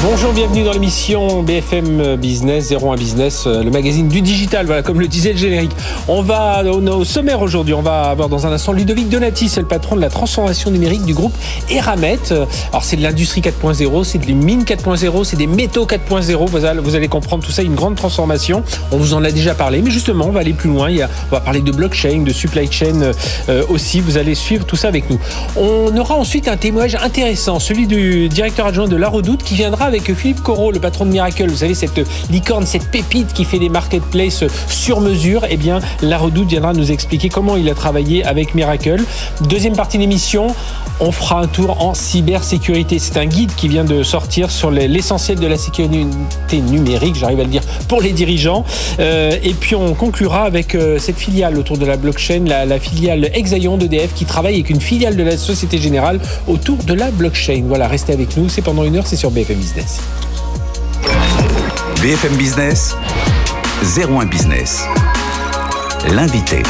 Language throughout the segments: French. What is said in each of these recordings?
Bonjour, bienvenue dans l'émission BFM Business, 01 Business, euh, le magazine du digital, voilà, comme le disait le générique. On va au sommaire aujourd'hui, on va avoir dans un instant Ludovic Donati, c'est le patron de la transformation numérique du groupe Eramet. Alors c'est de l'industrie 4.0, c'est de mines 4.0, c'est des métaux 4.0, vous allez comprendre tout ça, une grande transformation. On vous en a déjà parlé, mais justement, on va aller plus loin. On va parler de blockchain, de supply chain euh, aussi, vous allez suivre tout ça avec nous. On aura ensuite un témoignage intéressant, celui du directeur adjoint de La Redoute qui viendra avec Philippe Corot, le patron de Miracle. Vous savez, cette licorne, cette pépite qui fait des marketplaces sur mesure. Eh bien, La Redoute viendra nous expliquer comment il a travaillé avec Miracle. Deuxième partie de l'émission, on fera un tour en cybersécurité. C'est un guide qui vient de sortir sur l'essentiel de la sécurité numérique, j'arrive à le dire, pour les dirigeants. Euh, et puis on conclura avec euh, cette filiale autour de la blockchain, la, la filiale Exaion d'EDF qui travaille avec une filiale de la Société Générale autour de la blockchain. Voilà, restez avec nous, c'est pendant une heure, c'est sur BFM Business. BFM Business, 01 Business. L'invité.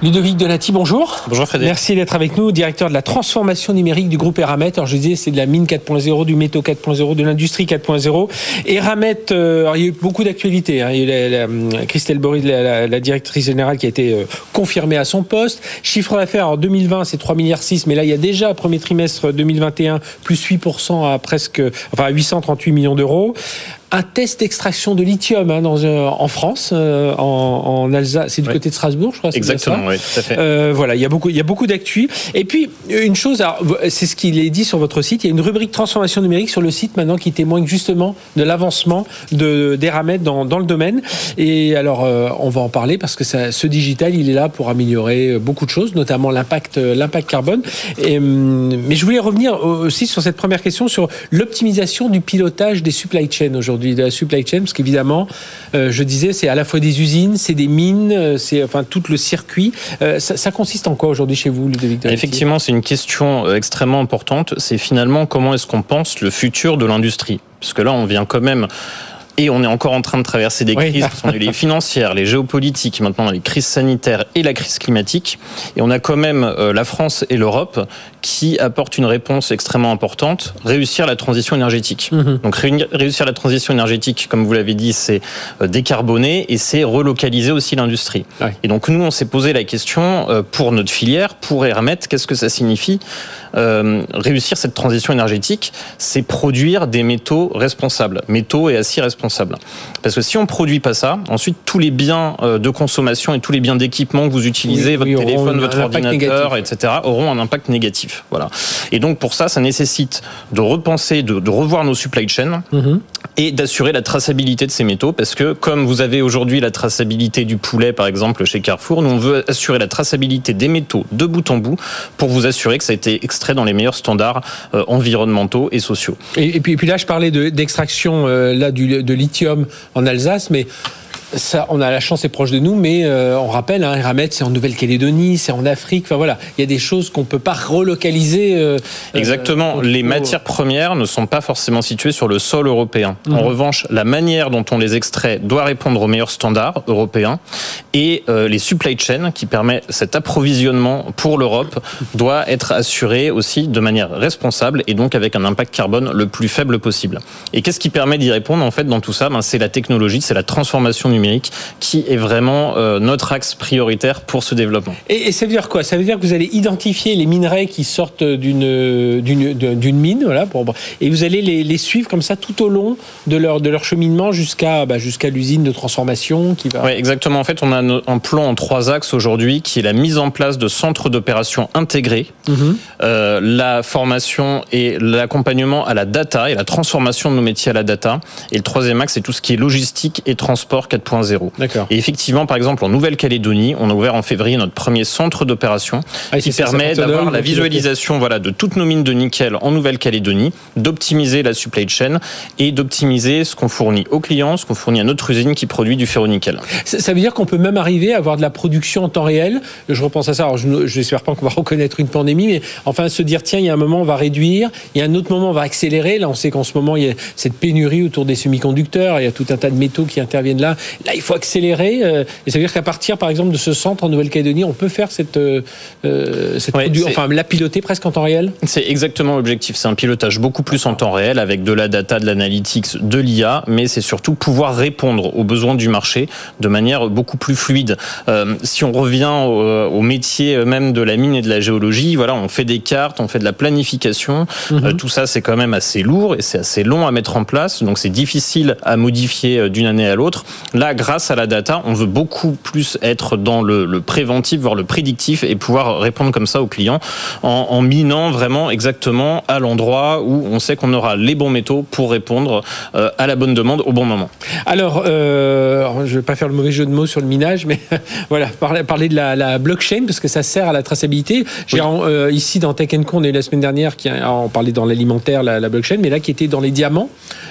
Ludovic Donati, bonjour. Bonjour Frédéric. Merci d'être avec nous, directeur de la transformation numérique du groupe Eramet. Alors je disais, c'est de la mine 4.0, du métaux 4.0, de l'industrie 4.0 Eramet, euh, il y a eu beaucoup d'actualités. Hein. Il y a eu la, Christelle Boris, la, directrice générale, qui a été euh, confirmée à son poste. Chiffre d'affaires en 2020, c'est 3 milliards 6, mais là il y a déjà premier trimestre 2021 plus 8% à presque, enfin 838 millions d'euros un test d'extraction de lithium hein, dans, euh, en France, euh, en, en, Alsace, c'est du côté de Strasbourg, je crois. Exactement, oui, tout à fait. Euh, voilà, il y a beaucoup, il y a beaucoup d'actu. Et puis une chose, c'est ce qu'il est dit sur votre site. Il y a une rubrique transformation numérique sur le site maintenant qui témoigne justement de l'avancement de d'Eramet dans, dans le domaine. Et alors, euh, on va en parler parce que ça, ce digital, il est là pour améliorer beaucoup de choses, notamment l'impact, l'impact carbone. Et, mais je voulais revenir aussi sur cette première question sur l'optimisation du pilotage des supply chains aujourd'hui de la supply chain, parce qu'évidemment, euh, je disais, c'est à la fois des usines, c'est des mines, euh, c'est enfin tout le circuit. Euh, ça, consiste en quoi aujourd'hui chez vous, Ludovic Effectivement, c'est une question extrêmement importante. C'est finalement comment est-ce qu'on pense le futur de l'industrie? Parce que là, on vient quand même et on est encore en train de traverser des crises, parce qu'on a les financières, les géopolitiques, maintenant les crises sanitaires et la crise climatique. Et on a quand même la France et l'Europe qui apportent une réponse extrêmement importante, réussir la transition énergétique. Mhm. Donc réussir la transition énergétique, comme vous l'avez dit, c'est euh, décarboner et c'est relocaliser aussi l'industrie. Et donc nous, on s'est posé la question euh, pour notre filière, pour Hermet, qu'est-ce que ça signifie Réussir cette transition énergétique, c'est produire des métaux responsables, métaux et aciers responsables. Parce que si on ne produit pas ça, ensuite tous les biens euh, de consommation et tous les biens d'équipement que vous utilisez, votre téléphone, votre ordinateur, etc., auront un impact négatif. Voilà. Et donc pour ça, ça nécessite de repenser, de, revoir nos supply chains mhm. et d'assurer la traçabilité de ces métaux. Parce que comme vous avez aujourd'hui la traçabilité du poulet, par exemple, chez Carrefour, nous on veut assurer la traçabilité des métaux de bout en bout pour vous assurer que ça a été extrait dans les meilleurs standards euh, environnementaux et sociaux. Et, puis, puis, là, je parlais d'extraction euh, là du, de lithium en Alsace, mais ça, on a la chance, c'est proche de nous, mais euh, on rappelle, hein, Ramet, c'est en Nouvelle-Calédonie, c'est en Afrique. Enfin voilà, il y a des choses qu'on peut pas relocaliser. Euh, Exactement. Euh, les matières premières ne sont pas forcément situées sur le sol européen. En mhm. revanche, la manière dont on les extrait doit répondre aux meilleurs standards européens et les supply chains qui permet cet approvisionnement pour l'Europe doit être assuré aussi de manière responsable et donc avec un impact carbone le plus faible possible. Et qu'est-ce qui permet d'y répondre en fait dans tout ça? Ben, C'est la technologie, c'est la transformation numérique qui est vraiment euh, notre axe prioritaire pour ce développement. Et, ça veut dire quoi? Ça veut dire que vous allez identifier les minerais qui sortent d'une d'une mine, voilà, pour, et vous allez les, les, suivre comme ça tout au long de leur de leur cheminement jusqu'à bah, jusqu'à l'usine de transformation qui va. Oui, exactement. En fait, on a un plan en trois axes aujourd'hui, qui est la mise en place de centres d'opération intégrés, mhm. euh, la formation et l'accompagnement à la data et la transformation de nos métiers à la data. Et le troisième axe, c'est tout ce qui est logistique et transport 4 4.0. Et effectivement, par exemple, en Nouvelle-Calédonie, on a ouvert en février notre premier centre d'opération ah, qui permet d'avoir la visualisation voilà, de toutes nos mines de nickel en Nouvelle-Calédonie, d'optimiser la supply chain et d'optimiser ce qu'on fournit aux clients, ce qu'on fournit à notre usine qui produit du ferro-nickel. Ça veut dire qu'on peut même arriver à avoir de la production en temps réel. Je repense à ça. Alors, je n'espère pas qu'on va reconnaître une pandémie, mais enfin se dire tiens, il y a un moment on va réduire, il y a un autre moment on va accélérer. Là, on sait qu'en ce moment il y a cette pénurie autour des semi-conducteurs, il y a tout un tas de métaux qui interviennent là. Là, il faut accélérer. Euh, et ça veut dire qu'à partir, par exemple, de ce centre en Nouvelle-Calédonie, on peut faire cette, euh, euh, cette enfin la piloter presque en temps réel. C'est exactement l'objectif. C'est un pilotage beaucoup plus en temps réel avec de la data, de l'analytics, de l'IA, mais c'est surtout pouvoir répondre aux besoins du marché de manière beaucoup plus fluide. si on revient au, métier même de la mine et de la géologie, voilà, on fait des cartes, on fait de la planification. Mhm. tout ça, c'est quand même assez lourd et c'est assez long à mettre en place. Donc c'est difficile à modifier d'une année à l'autre. Là, grâce à la data, on veut beaucoup plus être dans le, préventif, voire le prédictif, et pouvoir répondre comme ça aux clients en, minant vraiment exactement à l'endroit où on sait qu'on aura les bons métaux pour répondre euh, à la bonne demande au bon moment. Alors, euh, je ne vais pas faire le mauvais jeu de mots sur le minage, mais voilà, parler, parler de la, blockchain, parce que ça sert à la traçabilité. Euh, ici, dans Tech Co, on a eu la semaine dernière, qui on parlait dans l'alimentaire, la, la, blockchain, mais là, qui était dans les diamants,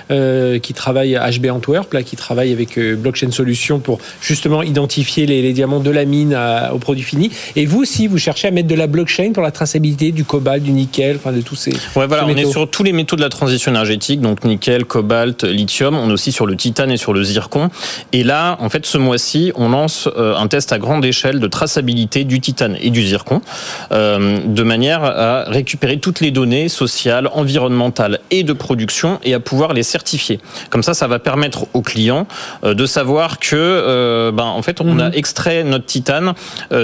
qui travaille à HB Antwerp, là, qui travaille avec Blockchain Solutions pour justement identifier les, diamants de la mine au produit fini. Et vous aussi, vous cherchez à mettre de la blockchain pour la traçabilité du cobalt, du nickel, enfin de tous ces. Ouais, voilà, on est sur tous les métaux de la transition énergétique, donc nickel, cobalt, lithium. On est aussi sur le titane et sur le zircon. Et là, en fait, ce mois-ci, on lance euh, un test à grande échelle de traçabilité du titane et du zircon, euh, de manière à récupérer toutes les données sociales, environnementales et de production et à pouvoir les certifier. Comme ça, ça va permettre aux clients euh, de savoir que, ben, en fait, on a mhm. extrait notre titane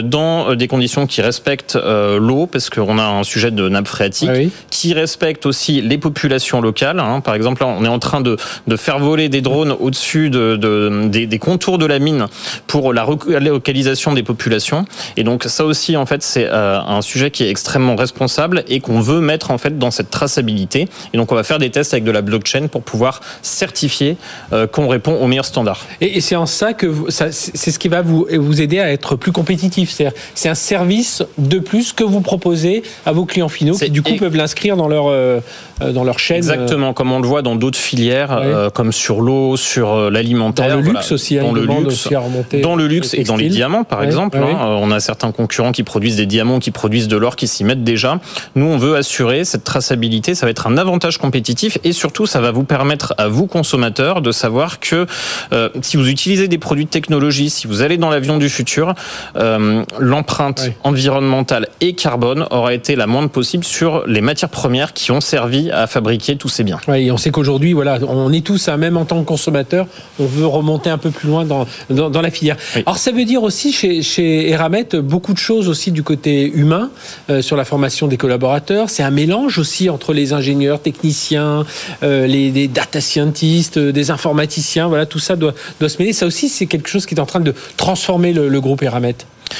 dans des conditions qui respectent l'eau, parce qu'on a un sujet de nappe phréatique, ah qui respecte aussi les populations locales. Hein. Par exemple, on est en train de, de faire voler des drones au-dessus de, de des, des, contours de la mine pour la localisation des populations. Et donc ça aussi, en fait, c'est euh, un sujet qui est extrêmement responsable et qu'on veut mettre en fait dans cette traçabilité. Et donc on va faire des tests avec de la blockchain pour pouvoir certifier euh, qu'on répond aux meilleurs standards. Et, c'est en ça que c'est ce qui va vous, vous aider à être plus compétitif. C'est un service de plus que vous proposez à vos clients finaux qui du coup peuvent l'inscrire dans leur euh, dans leur chaîne. Exactement, comme on le voit dans d'autres filières, comme sur l'eau, sur l'alimentaire. Dans le luxe aussi, hein, dans le luxe, dans le luxe et dans les diamants, par exemple. Hein. on a certains concurrents qui produisent des diamants, qui produisent de l'or, qui s'y mettent déjà. Nous, on veut assurer cette traçabilité. Ça va être un avantage compétitif et surtout, ça va vous permettre à vous consommateurs de savoir que euh, si vous utilisez des produits de technologie, si vous allez dans l'avion du futur, euh, l'empreinte environnementale et carbone aura été la moindre possible sur les matières premières qui ont servi à fabriquer tous ces biens. Oui, et on sait qu'aujourd'hui, voilà, on est tous, hein, même en tant que consommateur, on veut remonter un peu plus loin dans, dans, la filière. Alors ça veut dire aussi chez, chez Eramet beaucoup de choses aussi du côté humain euh, sur la formation des collaborateurs. C'est un mélange aussi entre les ingénieurs, techniciens, euh, les, data scientists, des informaticiens. Voilà, tout ça doit, doit mêler. Ça aussi, c'est quelque chose qui est en train de transformer le, le groupe Eramet.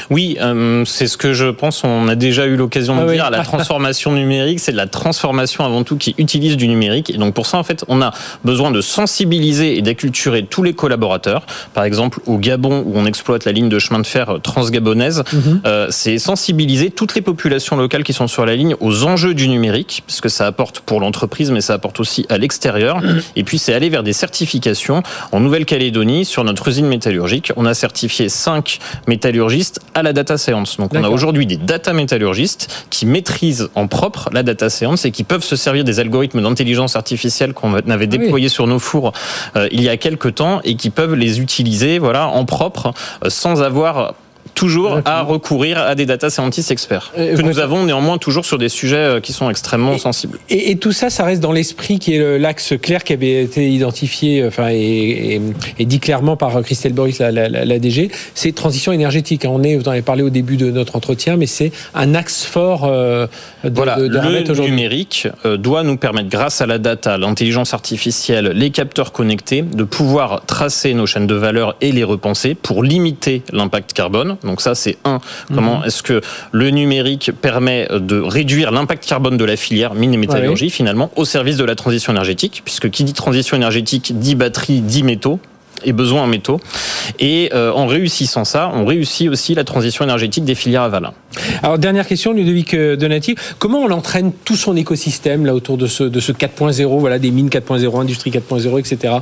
Oui, euh, c'est ce que je pense. On a déjà eu l'occasion de ah dire. La transformation numérique, c'est de la transformation avant tout qui utilise du numérique. Et donc pour ça, en fait, on a besoin de sensibiliser et d'acculturer tous les collaborateurs. Par exemple, au Gabon, où on exploite la ligne de chemin de fer transgabonaise, mhm. euh, c'est sensibiliser toutes les populations locales qui sont sur la ligne aux enjeux du numérique, puisque ça apporte pour l'entreprise, mais ça apporte aussi à l'extérieur. Et puis c'est aller vers des certifications. En Nouvelle-Calédonie, sur notre usine métallurgique, on a certifié 5 métallurgistes à la data science. Donc on a aujourd'hui des data métallurgistes qui maîtrisent en propre la data science et qui peuvent se servir des algorithmes d'intelligence artificielle qu'on avait ah déployés sur nos fours euh, il y a quelques temps et qui peuvent les utiliser voilà en propre euh, sans avoir toujours à recourir à des data scientists experts que nous avons néanmoins toujours sur des sujets euh, qui sont extrêmement sensibles. Et, tout ça, ça reste dans l'esprit qui est l'axe clair qui avait été identifié, euh, enfin et, dit clairement par Christelle Boris, la, la, DG, c'est transition énergétique. On est, vous en avez parlé au début de notre entretien, mais c'est un axe fort euh, de, voilà, de, le numérique doit nous permettre, grâce à la data, l'intelligence artificielle, les capteurs connectés, de pouvoir tracer nos chaînes de valeur et les repenser pour limiter l'impact carbone. Donc ça, c'est un. Comment mhm. est-ce que le numérique permet de réduire l'impact carbone de la filière mine et métallurgie, finalement, au service de la transition énergétique, puisque qui dit transition énergétique dit batterie, dit métaux. Et besoin en métaux. Et en réussissant ça, on réussit aussi la transition énergétique des filières Avalin. Alors dernière question, Ludovic Donati, comment on entraîne tout son écosystème là autour de ce, de ce 4.0, voilà, des mines 4.0, industrie 4.0, etc.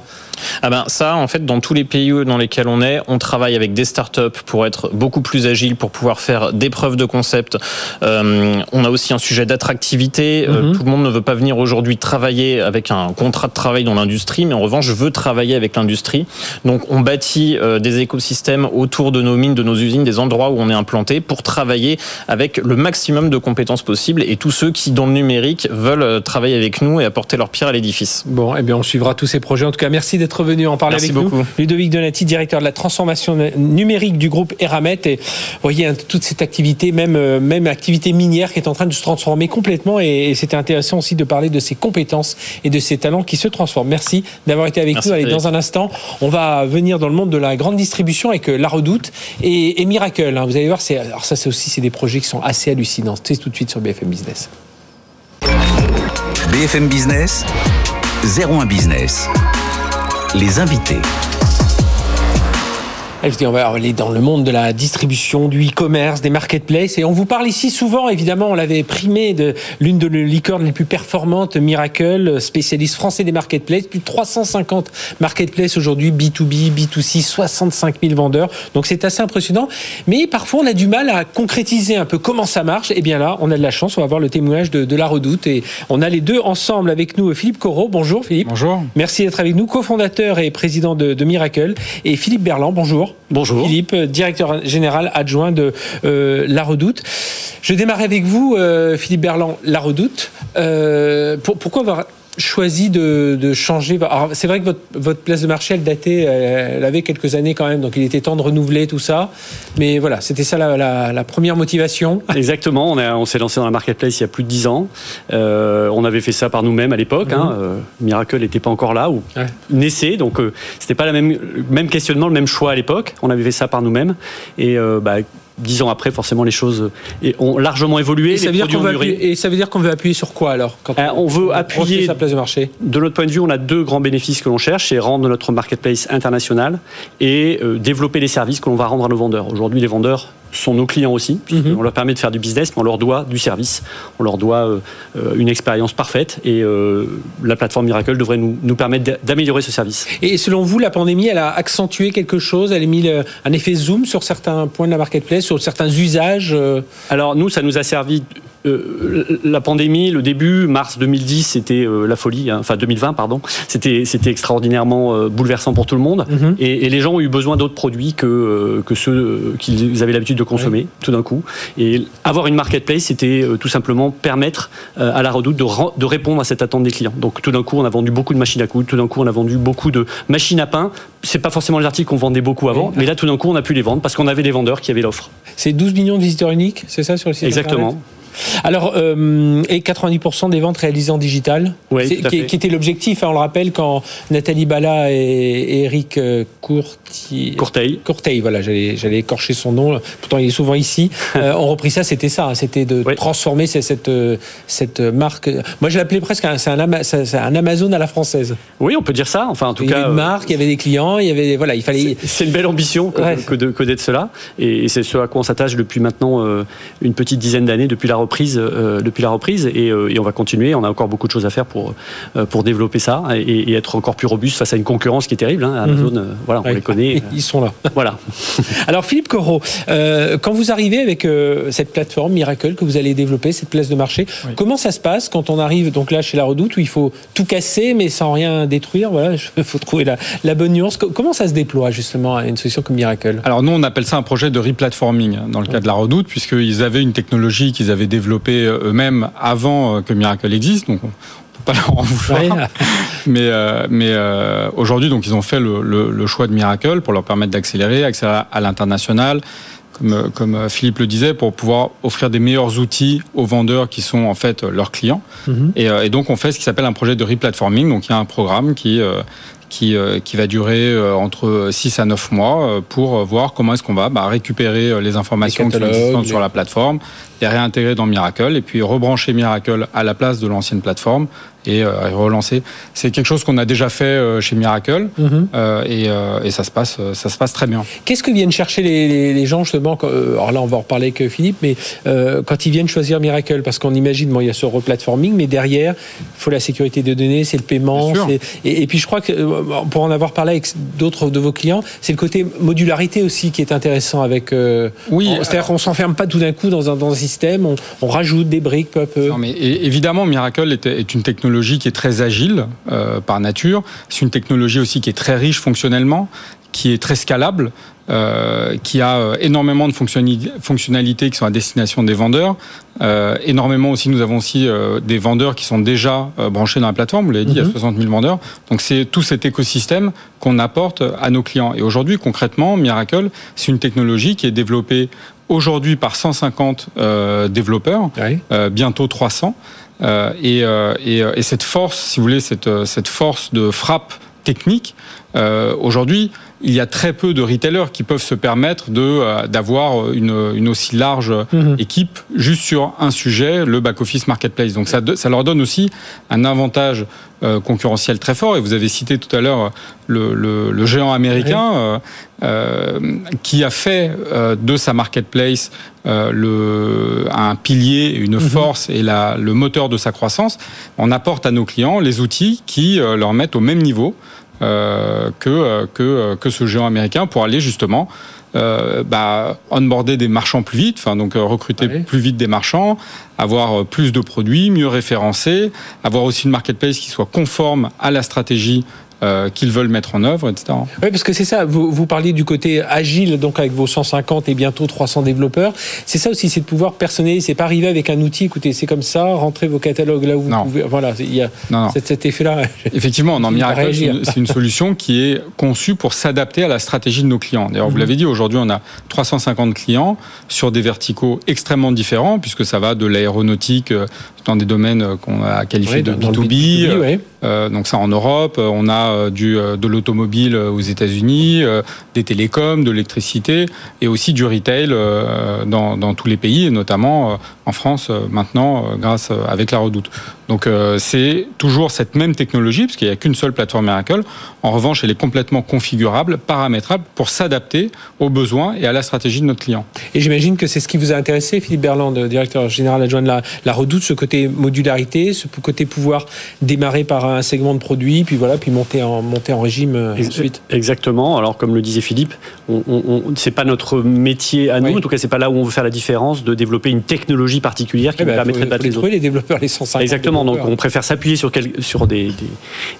Ah ben ça, en fait, dans tous les pays dans lesquels on est, on travaille avec des startups pour être beaucoup plus agile, pour pouvoir faire des preuves de concept. Euh, on a aussi un sujet d'attractivité. Euh, mhm. tout le monde ne veut pas venir aujourd'hui travailler avec un contrat de travail dans l'industrie, mais en revanche, je veux travailler avec l'industrie. Donc, on bâtit euh, des écosystèmes autour de nos mines, de nos usines, des endroits où on est implanté pour travailler avec le maximum de compétences possibles et tous ceux qui, dans le numérique, veulent travailler avec nous et apporter leur pierre à l'édifice. Bon, eh bien, on suivra tous ces projets. En tout cas, merci d'être venu en parler avec beaucoup. nous. Ludovic Donati, directeur de la transformation numérique du groupe Eramet. Et vous voyez, hein, toute cette activité, même, euh, même activité minière qui est en train de se transformer complètement. Et, c'était intéressant aussi de parler de ses compétences et de ses talents qui se transforment. Merci d'avoir été avec nous. Allez, dans un instant, on va venir dans le monde de la grande distribution avec La Redoute et, Miracle. Hein. Vous allez voir, ça, c'est aussi c'est des projets qui sont assez hallucinants. C'est tout de suite sur BFM Business. BFM Business, 01 Business. Les invités. On va aller dans le monde de la distribution, du e-commerce, des marketplaces. Et on vous parle ici souvent, évidemment, on l'avait primé de l'une de les licornes les plus performantes, Miracle, spécialiste français des marketplaces. Plus de 350 marketplaces aujourd'hui, B2B, B2C, 65 000 vendeurs. Donc c'est assez impressionnant. Mais parfois, on a du mal à concrétiser un peu comment ça marche. Et eh bien là, on a de la chance, on va voir le témoignage de, la Redoute. Et on a les deux ensemble avec nous. Philippe Corot, bonjour Philippe. Bonjour. Merci d'être avec nous, cofondateur et président de, de Miracle. Et Philippe Berland, bonjour. Bonjour. Philippe, directeur général adjoint de euh, La Redoute. Je démarre avec vous, euh, Philippe Berland, La Redoute. Euh, pourquoi avoir choisi de, changer C'est vrai que votre, votre, place de marché, elle datait, elle avait quelques années quand même, donc il était temps de renouveler tout ça. Mais voilà, c'était ça la, première motivation. Exactement, on, on s'est lancé dans la marketplace il y a plus de dix ans. Euh, on avait fait ça par nous-mêmes à l'époque. Hein. Mhm. Euh, Miracle n'était pas encore là, ou naissait, donc euh, c'était pas la même, même questionnement, le même choix à l'époque. On avait fait ça par nous-mêmes. Et bah, dix ans après, forcément, les choses ont largement évolué. Et, ça, veut dire et ça veut dire qu'on veut appuyer sur quoi alors quand euh, on, veut appuyer sa place de marché. De notre point de vue, on a deux grands bénéfices que l'on cherche c'est rendre notre marketplace international et euh, développer les services que l'on va rendre à nos vendeurs. Aujourd'hui, les vendeurs sont nos clients aussi. Mhm. On leur permet de faire du business, mais on leur doit du service. On leur doit euh, euh, une expérience parfaite. Et euh, la plateforme Miracle devrait nous, nous permettre d'améliorer ce service. Et selon vous, la pandémie, elle a accentué quelque chose? Elle a mis un effet zoom sur certains points de la marketplace, sur certains usages Alors nous, ça nous a servi euh, la pandémie, le début, mars 2010, c'était euh, la folie, hein. enfin 2020, pardon, c'était extraordinairement euh, bouleversant pour tout le monde. Mhm. et, les gens ont eu besoin d'autres produits que, que ceux qu'ils avaient l'habitude de consommer, tout d'un coup. Et avoir une marketplace, c'était tout simplement permettre à la redoute de, de, répondre à cette attente des clients. Donc tout d'un coup, on a vendu beaucoup de machines à coudre, tout d'un coup, on a vendu beaucoup de machines à pain. C'est pas forcément les articles qu'on vendait beaucoup avant, mais là, tout d'un coup, on a pu les vendre parce qu'on avait des vendeurs qui avaient l'offre. C'est 12 millions de visiteurs uniques, c'est ça sur le site Exactement. Alors, euh, et 90% des ventes réalisées en digital, qui, était l'objectif, hein, on le rappelle, quand Nathalie Bala et, Eric euh, Courteil, Courteil, voilà, j'allais écorcher son nom, pourtant il est souvent ici, euh, ont repris ça, c'était ça, hein, c'était de transformer cette, cette marque. Moi, je l'appelais presque, c'est un, un, Amazon à la française. Oui, on peut dire ça, enfin en tout il cas. Il y avait une marque, il y avait des clients, il y avait, voilà, il fallait. C'est une belle ambition que, que d'être cela, et, c'est ce à quoi on s'attache depuis maintenant une petite dizaine d'années, depuis la reprise, euh, depuis la reprise euh, et, on va continuer. On a encore beaucoup de choses à faire pour, euh, pour développer ça et, être encore plus robuste face à une concurrence qui est terrible. Hein. Amazon, mhm. voilà, on les connaît. Ils sont là. Voilà. Alors Philippe Corot, quand vous arrivez avec cette plateforme Miracle que vous allez développer, cette place de marché, comment ça se passe quand on arrive donc là chez la Redoute où il faut tout casser mais sans rien détruire Voilà, il faut trouver la, la, bonne nuance. Comment ça se déploie justement à une solution comme Miracle? Alors nous on appelle ça un projet de replatforming dans le cas de la Redoute puisqu'ils avaient une technologie qu'ils avaient développée euh, eux-mêmes avant euh, que Miracle existe, donc on peut pas leur en vouloir. mais euh, mais aujourd'hui, donc ils ont fait le, choix de Miracle pour leur permettre d'accélérer, accélérer à l'international. Comme, comme, Philippe le disait, pour pouvoir offrir des meilleurs outils aux vendeurs qui sont en fait leurs clients. Mhm. et, donc on fait ce qui s'appelle un projet de replatforming. Donc il y a un programme qui qui, qui, va durer entre 6 à 9 mois pour voir comment est-ce qu'on va bah, récupérer les informations qui sont existantes sur la plateforme, les réintégrer dans Miracle et puis rebrancher Miracle à la place de l'ancienne plateforme et euh, relancer. C'est quelque chose qu'on a déjà fait euh, chez Miracle mhm. euh, et, ça se passe, ça se passe très bien. Qu'est-ce que viennent chercher les, gens justement Alors là, on va en reparler avec Philippe, mais quand ils viennent choisir Miracle, parce qu'on imagine, bon, il y a ce replatforming, mais derrière, il faut la sécurité des données, c'est le paiement, et, et, puis je crois que pour en avoir parlé avec d'autres de vos clients, c'est le côté modularité aussi qui est intéressant avec. oui. C'est-à-dire qu'on s'enferme pas tout d'un coup dans un, dans un système, on, rajoute des briques peu à peu. Non, mais évidemment, Miracle est, est une technologie technologie qui est très agile euh, par nature. C'est une technologie aussi qui est très riche fonctionnellement, qui est très scalable, euh, qui a euh, énormément de fonctionnalités qui sont à destination des vendeurs. énormément aussi, nous avons aussi des vendeurs qui sont déjà branchés dans la plateforme. Vous l'avez dit, il y a 60 mhm. 000 vendeurs. Donc c'est tout cet écosystème qu'on apporte à nos clients. Et aujourd'hui, concrètement, Miracle, c'est une technologie qui est développée aujourd'hui par 150 développeurs, bientôt 300. Euh, et, euh, euh, et, cette force, si vous voulez, cette, cette force de frappe technique, aujourd'hui, il y a très peu de retailers qui peuvent se permettre de d'avoir une, une, aussi large mhm. équipe juste sur un sujet, le back office marketplace. Donc ça, ça leur donne aussi un avantage euh, concurrentiel très fort. Et vous avez cité tout à l'heure le, le, le, géant américain euh, euh, qui a fait de sa marketplace le, un pilier, une mhm. force et la, le moteur de sa croissance. On apporte à nos clients les outils qui leur mettent au même niveau que, que, que ce géant américain pour aller justement euh, bah, onboarder des marchands plus vite, enfin donc euh, recruter plus vite des marchands, avoir euh, plus de produits, mieux référencés, avoir aussi une marketplace qui soit conforme à la stratégie euh, qu'ils veulent mettre en œuvre, etc. Oui, parce que c'est ça, vous, vous parliez du côté agile, donc avec vos 150 et bientôt 300 développeurs. C'est ça aussi, c'est de pouvoir personnaliser. C'est pas arriver avec un outil, écoutez, c'est comme ça, rentrez vos catalogues là où vous pouvez. Voilà, il y a Cet, effet-là. Effectivement, non, Miracle, c'est une, solution qui est conçue pour s'adapter à la stratégie de nos clients. D'ailleurs, vous mhm. l'avez dit, aujourd'hui, on a 350 clients sur des verticaux extrêmement différents, puisque ça va de l'aéronautique euh, dans des domaines qu'on a qualifiés de B2B. Euh, donc ça en Europe, on a euh, du, euh, de l'automobile aux États-Unis, des télécoms, de l'électricité et aussi du retail dans, dans tous les pays, et notamment en France maintenant grâce avec la Redoute. Donc c'est toujours cette même technologie parce qu'il n'y a qu'une seule plateforme Miracle. En revanche, elle est complètement configurable, paramétrable pour s'adapter aux besoins et à la stratégie de notre client. Et j'imagine que c'est ce qui vous a intéressé, Philippe Berland, directeur général adjoint de la, la Redoute, ce côté modularité, ce côté pouvoir démarrer par un segment de produit, puis voilà, puis monter en, monter en régime euh, ensuite. Exactement. Alors, comme le disait Philippe, on, on, c'est pas notre métier à nous. En tout cas, c'est pas là où on veut faire la différence de développer une technologie particulière qui eh nous ben, permettrait de battre les, autres. les développeurs, les 150 Exactement. Donc, on préfère s'appuyer sur, sur des,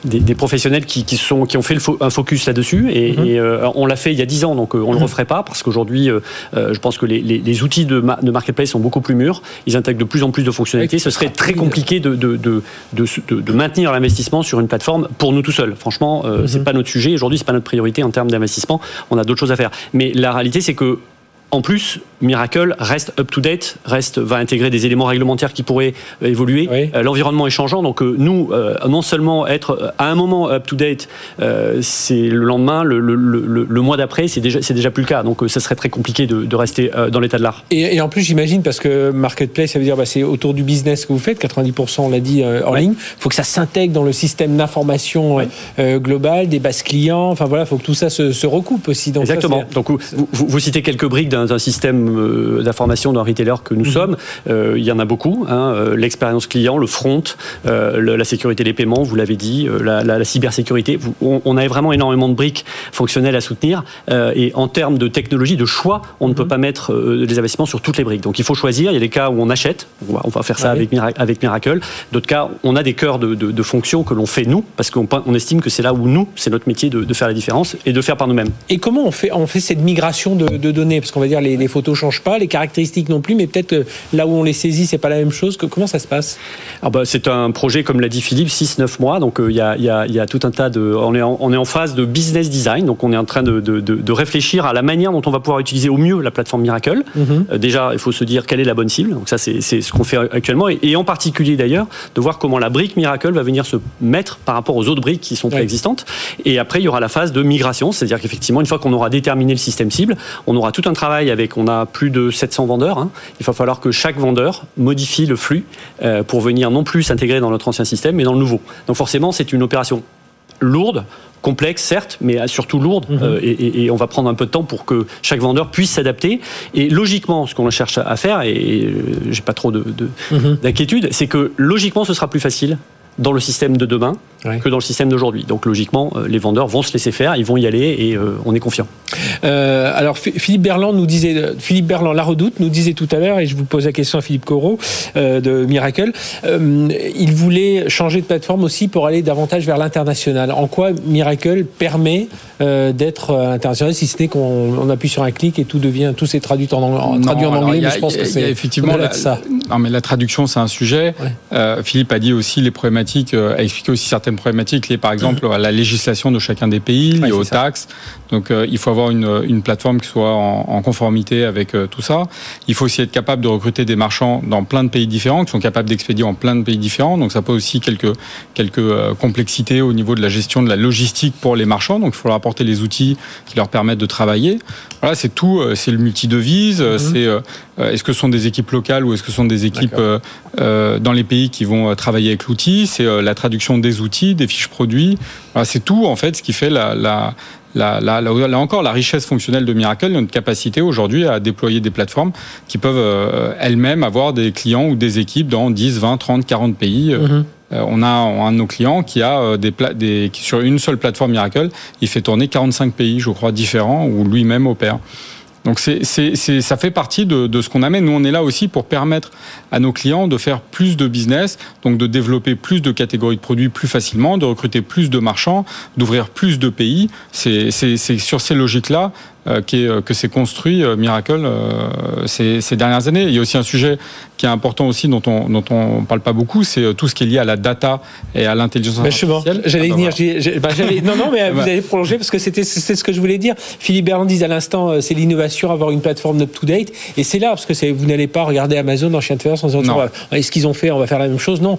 des, des, professionnels qui, qui, sont, qui ont fait le un focus là-dessus. Et, mhm. euh, on l'a fait il y a 10 ans, donc euh, on ne le mhm. referait pas parce qu'aujourd'hui, je pense que les, les, outils de, de, marketplace sont beaucoup plus mûrs. Ils intègrent de plus en plus de fonctionnalités. Ce serait très compliqué de, de, de, de maintenir l'investissement sur une plateforme pour nous tout seuls. Franchement, euh, c'est mhm. pas notre sujet. Aujourd'hui, c'est pas notre priorité en termes d'investissement. On a d'autres choses à faire. Mais la réalité, c'est que en plus, Miracle reste up-to-date, reste va intégrer des éléments réglementaires qui pourraient euh, évoluer. Euh, l'environnement est changeant, donc euh, nous, non seulement être à un moment up-to-date, c'est le lendemain, le, mois d'après, c'est déjà c'est déjà plus le cas. Donc ça serait très compliqué de, rester dans l'état de l'art. Et, en plus, j'imagine parce que marketplace, ça veut dire bah, c'est autour du business que vous faites, 90% on l'a dit en ligne. Il faut que ça s'intègre dans le système d'information global, des bases clients. Enfin voilà, il faut que tout ça se, recoupe aussi. Exactement. donc vous, vous, citez quelques briques d'un d'un système euh, d'information d'un retailer que nous mhm. sommes. Euh, il y en a beaucoup. Hein, euh, l'expérience client, le front, la sécurité des paiements, vous l'avez dit, la, cybersécurité. On, a vraiment énormément de briques fonctionnelles à soutenir. et en termes de technologie, de choix, on ne peut mhm. pas mettre les investissements sur toutes les briques. Donc il faut choisir. Il y a des cas où on achète. On va, faire ça avec, Miracle. D'autres cas, on a des cœurs de, fonctions que l'on fait nous, parce qu'on on estime que c'est là où nous, c'est notre métier de, faire la différence et de faire par nous-mêmes. Et comment on fait, on fait cette migration de, de données? Parce qu'on va les, les photos changent pas, les caractéristiques non plus, mais peut-être euh, là où on les saisit, c'est pas la même chose. comment ça se passe? Ah bah, C'est un projet, comme l'a dit Philippe, 6-9 mois. Donc euh, il y, a, tout un tas de. On est, en, on est en phase de business design, donc on est en train de, réfléchir à la manière dont on va pouvoir utiliser au mieux la plateforme Miracle. Mhm. Euh, déjà, il faut se dire quelle est la bonne cible. Donc ça, c'est ce qu'on fait actuellement. Et, en particulier d'ailleurs, de voir comment la brique Miracle va venir se mettre par rapport aux autres briques qui sont préexistantes. Et après, il y aura la phase de migration, c'est-à-dire qu'effectivement, une fois qu'on aura déterminé le système cible, on aura tout un travail travaille avec, on a plus de 700 vendeurs. Hein. Il va falloir que chaque vendeur modifie le flux pour venir non plus s'intégrer dans notre ancien système, mais dans le nouveau. Donc forcément, c'est une opération lourde, complexe certes, mais surtout lourde. Mhm. Euh, et, on va prendre un peu de temps pour que chaque vendeur puisse s'adapter. Et logiquement, ce qu'on cherche à faire, et euh, j'ai pas trop mhm. d'inquiétude, c'est que logiquement, ce sera plus facile dans le système de demain que dans le système d'aujourd'hui. Donc logiquement, euh, les vendeurs vont se laisser faire, ils vont y aller et euh, on est confiant. Euh, alors Philippe Berland nous disait, Philippe Berland, la Redoute, nous disait tout à l'heure, et je vous pose la question à Philippe Corot de Miracle, il voulait changer de plateforme aussi pour aller davantage vers l'international. En quoi Miracle permet d'être international, si ce n'est qu'on appuie sur un clic et tout devient, tout s'est traduit en, traduit en anglais, mais je pense que c'est effectivement la, ça. Non, mais la traduction, c'est un sujet. Philippe a dit aussi les problématiques, a expliqué aussi certaines problématiques liées par exemple à la législation de chacun des pays, liées aux taxes. Donc euh, il faut avoir une, une, plateforme qui soit en, conformité avec euh, tout ça. Il faut aussi être capable de recruter des marchands dans plein de pays différents, qui sont capables d'expédier en plein de pays différents. Donc ça pose aussi quelques, quelques euh, complexités au niveau de la gestion de la logistique pour les marchands. Donc il faut leur apporter les outils qui leur permettent de travailler. Voilà, c'est tout. C'est le multi-devise. Mhm. C'est est-ce que ce sont des équipes locales ou est-ce que ce sont des équipes dans les pays qui vont travailler avec l'outil? C'est la traduction des outils, des fiches produits. Voilà, c'est tout en fait ce qui fait la, la Là, encore, la richesse fonctionnelle de Miracle, notre capacité aujourd'hui à déployer des plateformes qui peuvent euh, elles-mêmes avoir des clients ou des équipes dans 10, 20, 30, 40 pays. Mhm. Euh, on a un de nos clients qui a euh, des, des, sur une seule plateforme Miracle, il fait tourner 45 pays, je crois, différents où lui-même opère. Donc c'est, ça fait partie de, de ce qu'on amène. Nous, on est là aussi pour permettre à nos clients de faire plus de business, donc de développer plus de catégories de produits plus facilement, de recruter plus de marchands, d'ouvrir plus de pays. C'est, sur ces logiques-là euh, euh, que s'est construit euh, Miracle ces, ces, dernières années. Il y a aussi un sujet qui est important aussi dont on dont on parle pas beaucoup, c'est tout ce qui est lié à la data et à l'intelligence artificielle. J'allais ah, bah venir. Bah, non non mais vous allez prolonger parce que c'était c'est ce que je voulais dire. Philippe Berland à l'instant, c'est l'innovation, avoir une plateforme up to date et c'est là parce que vous n'allez pas regarder Amazon en chien de fer sans dire est-ce qu'ils ont fait, on va faire la même chose? Non.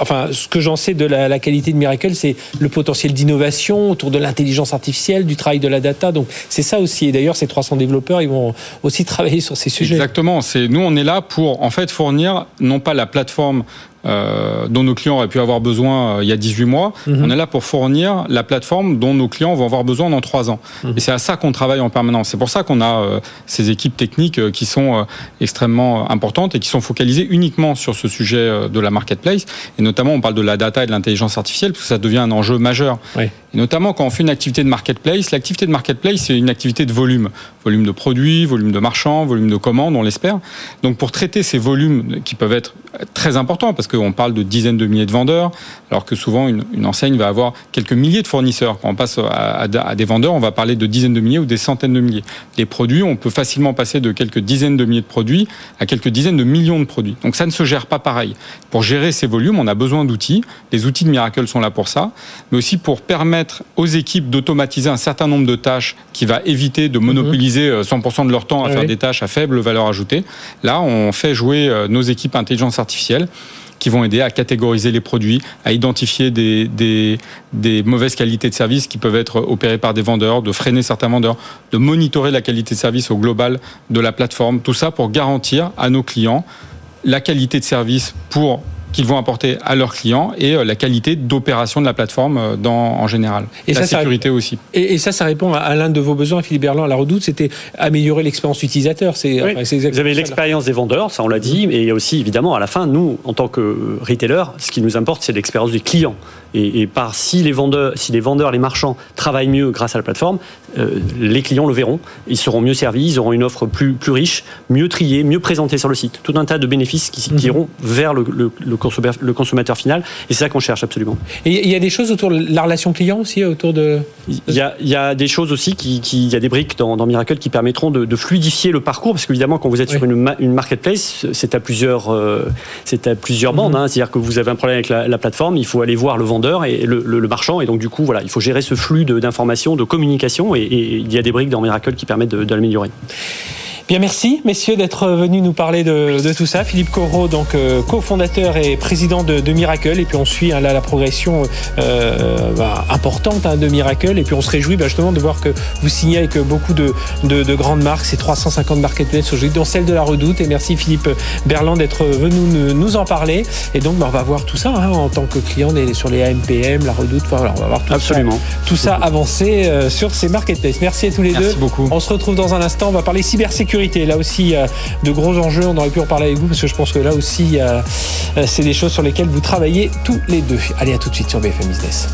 enfin, ce que j'en sais de la, la qualité de Miracle, c'est le potentiel d'innovation autour de l'intelligence artificielle, du travail de la data. Donc c'est ça aussi. Et d'ailleurs, ces 300 développeurs, ils vont aussi travailler sur ces sujets. Exactement. C'est nous, on est là pour en fait fournir non pas la plateforme euh, dont nos clients auraient pu avoir besoin euh, il y a 18 mois. Mhm. On est là pour fournir la plateforme dont nos clients vont avoir besoin dans 3 ans. Mhm. Et c'est à ça qu'on travaille en permanence. C'est pour ça qu'on a euh, ces équipes techniques qui sont extrêmement importantes et qui sont focalisées uniquement sur ce sujet de la marketplace. Et notamment, on parle de la data et de l'intelligence artificielle, parce que ça devient un enjeu majeur. Et notamment quand on fait une activité de marketplace, l'activité de marketplace, c'est une activité de volume. Volume de produits, volume de marchands, volume de commandes, on l'espère. Donc pour traiter ces volumes qui peuvent être très importants, parce que on parle de dizaines de milliers de vendeurs, alors que souvent une, enseigne va avoir quelques milliers de fournisseurs. Quand on passe à, des vendeurs, on va parler de dizaines de milliers ou des centaines de milliers. Les produits, on peut facilement passer de quelques dizaines de milliers de produits à quelques dizaines de millions de produits. Donc ça ne se gère pas pareil. Pour gérer ces volumes, on a besoin d'outils. Les outils de Miracle sont là pour ça, mais aussi pour permettre aux équipes d'automatiser un certain nombre de tâches qui va éviter de monopoliser 100% euh, de leur temps à faire des tâches à faible valeur ajoutée. Là, on fait jouer euh, nos équipes intelligence artificielle qui vont aider à catégoriser les produits, à identifier des, mauvaises qualités de service qui peuvent être opérées par des vendeurs, de freiner certains vendeurs, de monitorer la qualité de service au global de la plateforme. Tout ça pour garantir à nos clients la qualité de service pour qu'ils vont apporter à leurs clients et euh, la qualité d'opération de la plateforme euh, dans, en général. Et la sécurité aussi. Et, ça, ça répond à, l'un de vos besoins, Philippe Berland, à la redoute, c'était améliorer l'expérience utilisateur. C'est, Vous avez l'expérience des vendeurs, ça on l'a dit, mais il y a aussi évidemment à la fin, nous, en tant que retailer, ce qui nous importe, c'est l'expérience du client. Et, par si les vendeurs, si les vendeurs, les marchands travaillent mieux grâce à la plateforme, euh, les clients le verront. Ils seront mieux servis, ils auront une offre plus, plus riche, mieux triée, mieux présentée sur le site. Tout un tas de bénéfices qui, mhm. iront vers le, le, consommateur, final. Et c'est ça qu'on cherche absolument. Et il y a des choses autour de la relation client aussi, autour de. Il y a, il y a des choses aussi qui, il y a des briques dans, Miracle qui permettront de, fluidifier le parcours, parce qu'évidemment, quand vous êtes sur une, une, marketplace, c'est à plusieurs, euh, c'est à plusieurs bandes. Mhm. Hein. C'est-à-dire que vous avez un problème avec la, la plateforme, il faut aller voir le vendeur et le, marchand. Et donc, du coup, voilà, il faut gérer ce flux d'informations, de, communication. Et, il y a des briques dans Miracle qui permettent de, l'améliorer. Bien, merci, messieurs, d'être venus nous parler de, de tout ça. Philippe Corot, donc euh, cofondateur et président de, de, Miracle. Et puis on suit hein, là la progression euh, bah, importante hein, de Miracle. Et puis on se réjouit bah, justement de voir que vous signez avec beaucoup de, de, de grandes marques, ces 350 marketplaces aujourd'hui, dont celle de la Redoute. Et merci Philippe Berland d'être venu nous en parler. Et donc bah, on va voir tout ça hein, en tant que client sur les AMPM, la Redoute. Enfin, voilà, on va voir tout Absolument. ça, tout ça avancer euh, sur ces marketplaces. Merci à tous les Merci deux. beaucoup. On se retrouve dans un instant. On va parler cybersécurité. Là aussi, de gros enjeux. On aurait pu en parler avec vous parce que je pense que là aussi, euh, c'est des choses sur lesquelles vous travaillez tous les deux. Allez, à tout de suite sur BFM Business.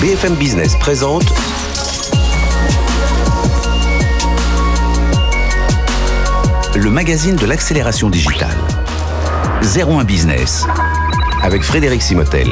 BFM Business présente le magazine de l'accélération digitale. 01 Business avec Frédéric Simotel.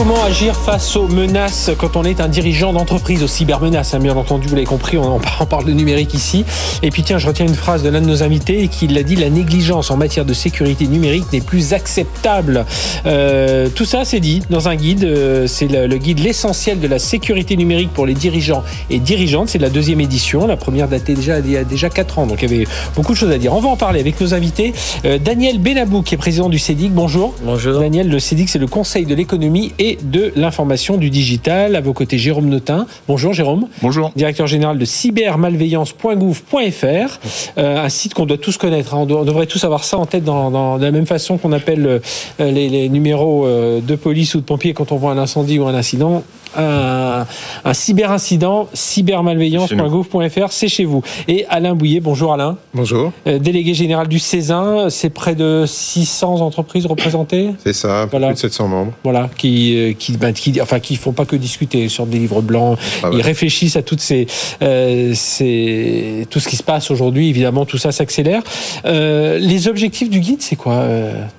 Comment agir face aux menaces quand on est un dirigeant d'entreprise, aux cybermenaces hein, Bien entendu, vous l'avez compris, on, on parle de numérique ici. Et puis tiens, je retiens une phrase de l'un de nos invités qui l'a dit, la négligence en matière de sécurité numérique n'est plus acceptable. Euh, tout ça, c'est dit dans un guide. Euh, c'est le, le, guide L'essentiel de la sécurité numérique pour les dirigeants et dirigeantes. C'est la deuxième édition. La première datait déjà il y a déjà 4 ans, donc il y avait beaucoup de choses à dire. On va en parler avec nos invités. Euh, Daniel Benabou, qui est président du CEDIC. Bonjour. Bonjour. Daniel, le CEDIC, c'est le Conseil de l'économie et de l'information du digital. À vos côtés, Jérôme Notin. Bonjour Jérôme. Bonjour. Directeur général de cybermalveillance.gouv.fr, euh, un site qu'on doit tous connaître. Hein. On, doit, on, devrait tous avoir ça en tête dans, dans de la même façon qu'on appelle euh, les, les, numéros euh, de police ou de pompiers quand on voit un incendie ou un incident. Un, un cyberincident, cybermalveillance.gouv.fr, c'est chez vous. Et Alain Bouillet, bonjour Alain. Bonjour. Euh, délégué général du Césin, c'est près de 600 entreprises représentées. C'est ça, voilà. plus de 700 membres. Voilà, qui, qui, ben, qui, enfin, qui font pas que discuter, sur des livres blancs. Ah ouais. Ils réfléchissent à toutes ces, euh, ces, tout ce qui se passe aujourd'hui. Évidemment, tout ça s'accélère. Euh, les objectifs du guide, c'est quoi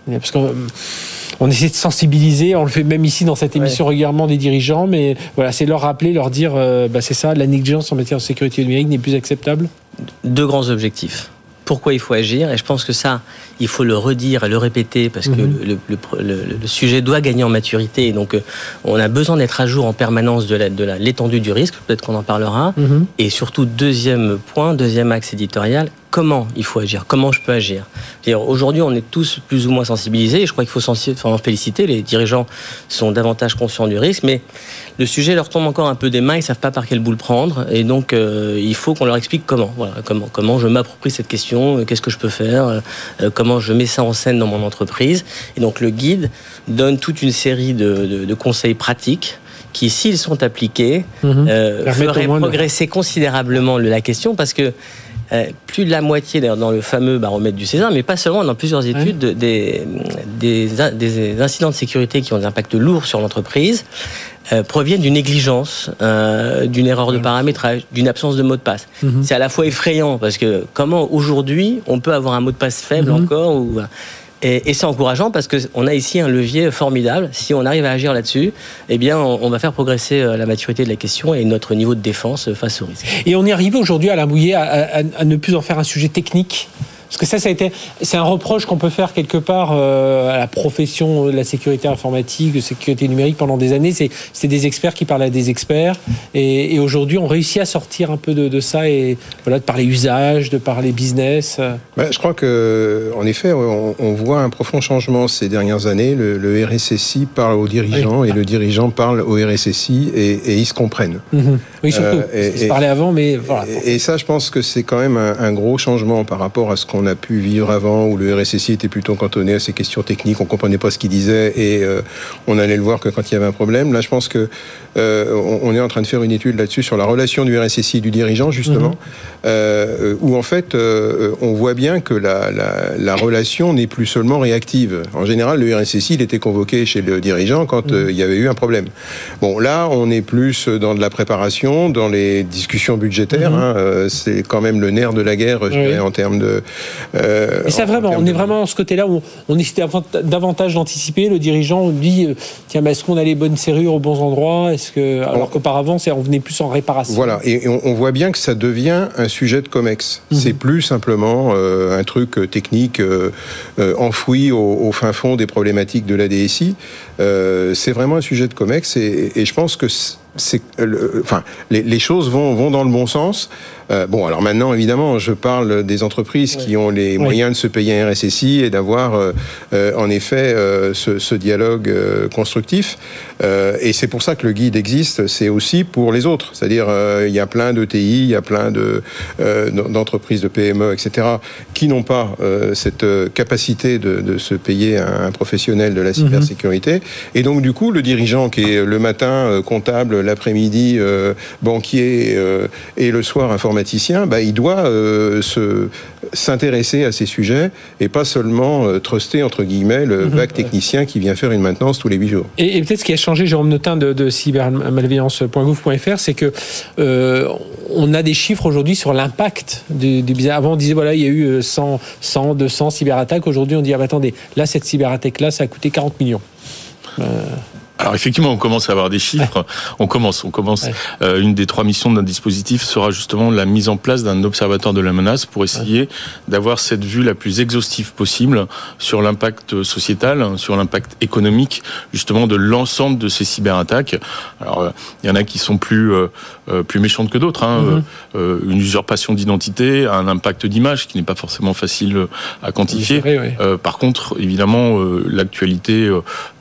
Parce que on essaie de sensibiliser, on le fait même ici dans cette émission ouais. régulièrement des dirigeants, mais voilà, c'est leur rappeler, leur dire, euh, bah, c'est ça, la négligence en matière de sécurité numérique n'est plus acceptable. Deux grands objectifs. Pourquoi il faut agir Et je pense que ça, il faut le redire et le répéter parce que mmh. le, le, le, le, sujet doit gagner en maturité. Et donc, euh, on a besoin d'être à jour en permanence de l'étendue du risque. Peut-être qu'on en parlera. Mmh. Et surtout, deuxième point, deuxième axe éditorial, comment il faut agir, comment je peux agir? Aujourd'hui, on est tous plus ou moins sensibilisés, et je crois qu'il faut en féliciter, les dirigeants sont davantage conscients du risque, mais le sujet leur tombe encore un peu des mains, ils ne savent pas par quelle boule prendre, et donc euh, il faut qu'on leur explique comment, voilà, comment, comment je m'approprie cette question, euh, qu'est-ce que je peux faire, euh, comment je mets ça en scène dans mon entreprise. Et donc le guide donne toute une série de, de, de conseils pratiques qui, s'ils sont appliqués, mmh. euh, feraient progresser considérablement la question, parce que plus de la moitié d'ailleurs dans le fameux baromètre du César, mais pas seulement dans plusieurs études ouais. des, des, des, incidents de sécurité qui ont des impacts lourds sur l'entreprise euh, proviennent d'une négligence, euh, d'une erreur de paramétrage, d'une absence de mot de passe. Mm -hmm. C'est à la fois effrayant parce que comment aujourd'hui on peut avoir un mot de passe faible mm -hmm. encore ou et, c'est encourageant parce qu'on a ici un levier formidable. Si on arrive à agir là-dessus, eh bien, on, va faire progresser la maturité de la question et notre niveau de défense face au risque. Et on est arrivé aujourd'hui à la à, ne plus en faire un sujet technique? Parce que ça, ça a été, c'est un reproche qu'on peut faire quelque part euh, à la profession de la sécurité informatique, de sécurité numérique pendant des années. C'est, des experts qui parlent à des experts. Et, et aujourd'hui, on réussit à sortir un peu de, de, ça et voilà, de parler usage, de parler business. Ben, je crois que, en effet, on, on, voit un profond changement ces dernières années. Le, le RSSI parle aux dirigeants oui. et le dirigeant parle au RSSI et, et ils se comprennent. Mmh. Oui, surtout. Euh, et, se parlait avant, mais voilà. Et, ça, je pense que c'est quand même un, un gros changement par rapport à ce qu'on on a pu vivre avant, où le RSSI était plutôt cantonné à ces questions techniques, on comprenait pas ce qu'il disait et euh, on allait le voir que quand il y avait un problème. Là, je pense que euh, on, est en train de faire une étude là-dessus sur la relation du RSSI et du dirigeant, justement, mm -hmm. euh, où en fait, on voit bien que la, la, la relation n'est plus seulement réactive. En général, le RSSI, il était convoqué chez le dirigeant quand mm -hmm. il y avait eu un problème. Bon, là, on est plus dans de la préparation, dans les discussions budgétaires. Mm -hmm. hein, C'est quand même le nerf de la guerre, je dirais, en termes de euh, et ça vraiment, on est vraiment dans ce côté-là où on essaie davantage d'anticiper. Le dirigeant dit tiens, est-ce qu'on a les bonnes serrures aux bons endroits? Est-ce que alors qu'auparavant, on venait plus en réparation Voilà, et on, on, voit bien que ça devient un sujet de comex. Mm -hmm. C'est plus simplement euh, un truc technique euh, enfoui au, au, fin fond des problématiques de la DSI. Euh, c'est vraiment un sujet de comex, et, et je pense que c'est, enfin, les, les, choses vont, vont dans le bon sens. Euh, bon, alors maintenant, évidemment, je parle des entreprises qui ont les moyens de se payer un RSSI et d'avoir, euh, euh, en effet, ce, ce, dialogue constructif. et c'est pour ça que le guide existe. C'est aussi pour les autres. C'est-à-dire, il y a plein de TI, il y a plein de d'entreprises de PME, etc., qui n'ont pas cette capacité de, de, se payer un, professionnel de la mhm. cybersécurité. Et donc, du coup, le dirigeant qui est le matin comptable, l'après-midi banquier et le soir informatique bah, il doit euh, se s'intéresser à ces sujets et pas seulement euh, truster entre guillemets le mhm. vague technicien qui vient faire une maintenance tous les huit jours. Et, peut-être ce qui a changé, Jérôme Notin de, de cybermalveillance.gouv.fr, c'est que euh, on a des chiffres aujourd'hui sur l'impact du, du Avant, on disait voilà, il y a eu 100, 100 200 cyberattaques. Aujourd'hui, on dit ah, bah, attendez, là cette cyberattaque-là, ça a coûté 40 millions. Alors effectivement, on commence à avoir des chiffres. On commence, on commence. Euh, une des trois missions d'un dispositif sera justement la mise en place d'un observatoire de la menace pour essayer d'avoir cette vue la plus exhaustive possible sur l'impact sociétal, sur l'impact économique, justement de l'ensemble de ces cyberattaques. Alors euh, il y en a qui sont plus euh, plus méchantes que d'autres. Hein. Mm-hmm. une usurpation d'identité, un impact d'image qui n'est pas forcément facile à quantifier. par contre, évidemment, l'actualité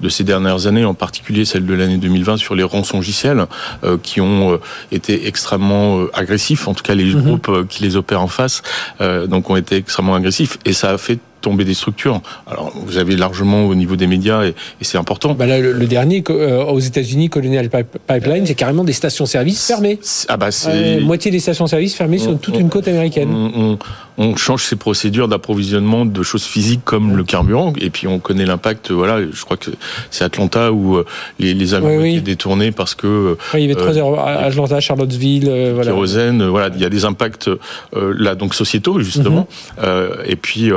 de ces dernières années, en particulier celle de l'année 2020 sur les rançongiciels euh, qui ont euh, été extrêmement euh, agressifs, en tout cas les mhm. groupes qui les opèrent en face, donc ont été extrêmement agressifs et ça a fait tomber des structures. Alors, vous avez largement au niveau des médias, et, c'est important. Bah le, dernier, aux États-Unis, Colonial Pipeline, c'est carrément des stations-service fermées. Ah bah c'est... moitié des stations-service fermées sur toute une côte américaine on change ses procédures d'approvisionnement de choses physiques comme le carburant, et puis on connaît l'impact. Voilà, je crois que c'est Atlanta où euh, les, les avions ont été détournés parce que. Euh, il y avait trois heures à Atlanta, Charlottesville, euh, voilà. Kérosène, voilà, il y a des impacts là donc sociétaux justement. Mhm. et puis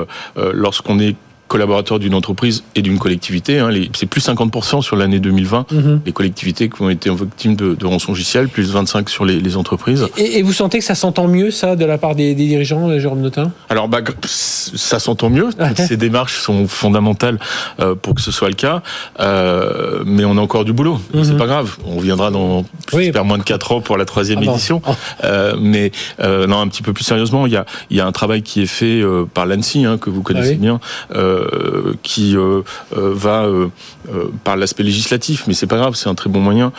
lorsqu'on est collaborateurs d'une entreprise et d'une collectivité. Hein, c'est plus 50% sur l'année 2020, mhm. les collectivités qui ont été victimes de, de rançongiciel, plus 25 sur les, entreprises. Et, vous sentez que ça s'entend mieux, ça, de la part des, dirigeants, euh, Jérôme Notin? Alors, bah, ça s'entend mieux. Toutes ces démarches sont fondamentales euh, pour que ce soit le cas. Euh, mais on a encore du boulot. C'est mhm. pas grave. On viendra dans, j'espère, moins de 4 ans pour la troisième ah édition. Euh, mais non, un petit peu plus sérieusement, il y a, y a un travail qui est fait par l'ANSI, hein, que vous connaissez ah bien, euh, qui euh, euh, va par l'aspect législatif, mais c'est pas grave, c'est un très bon moyen,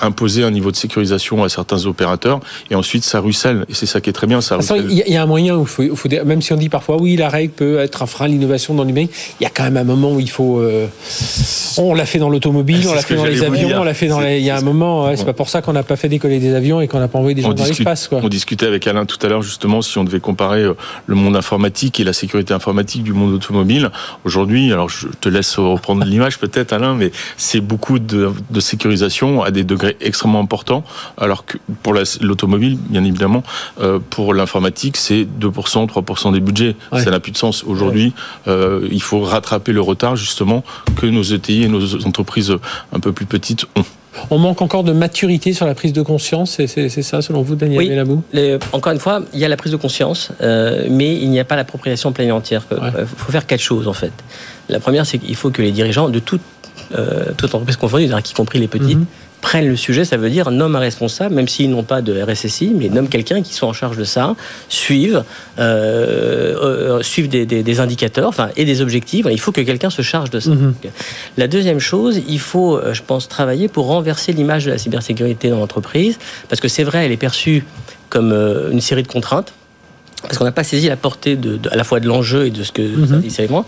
imposer un niveau de sécurisation à certains opérateurs, et ensuite ça ruisselle, et c'est ça qui est très bien. Ça il y, a un moyen où il faut, même si on dit parfois oui, la règle peut être un frein à l'innovation dans l'humain, il y a quand même un moment où il faut. on l'a fait dans l'automobile, on l'a fait dans les avions, on l'a fait dans les. Il y a un moment, c'est pas pour ça qu'on n'a pas fait décoller des avions et qu'on n'a pas envoyé des gens dans l'espace. On discutait avec Alain tout à l'heure justement si on devait comparer le monde informatique et la sécurité informatique du monde automobile. Aujourd'hui, alors je te laisse reprendre l'image peut-être Alain, mais c'est beaucoup de, sécurisation à des degrés extrêmement importants, alors que pour l'automobile, bien évidemment, euh, pour l'informatique, c'est 2%, 3% des budgets. Ça n'a plus de sens. Aujourd'hui, euh, il faut rattraper le retard justement que nos ETI et nos entreprises un peu plus petites ont. On manque encore de maturité sur la prise de conscience, c'est ça selon vous, Daniel oui, encore une fois, il y a la prise de conscience, euh, mais il n'y a pas l'appropriation pleine et entière. Il euh, faut faire quatre choses en fait. La première, c'est qu'il faut que les dirigeants de toute, euh, toute entreprise confondue, y compris les petites, mhm prennent le sujet, ça veut dire nomme un responsable, même s'ils n'ont pas de RSSI, mais nomme quelqu'un qui soit en charge de ça, suivent, euh, euh, suivent des, indicateurs enfin, et des objectifs. Il faut que quelqu'un se charge de ça. Mhm. La deuxième chose, il faut, euh, je pense, travailler pour renverser l'image de la cybersécurité dans l'entreprise, parce que c'est vrai, elle est perçue comme une série de contraintes, parce qu'on n'a pas saisi la portée de, à la fois de l'enjeu et de ce que mm -hmm. dit moi.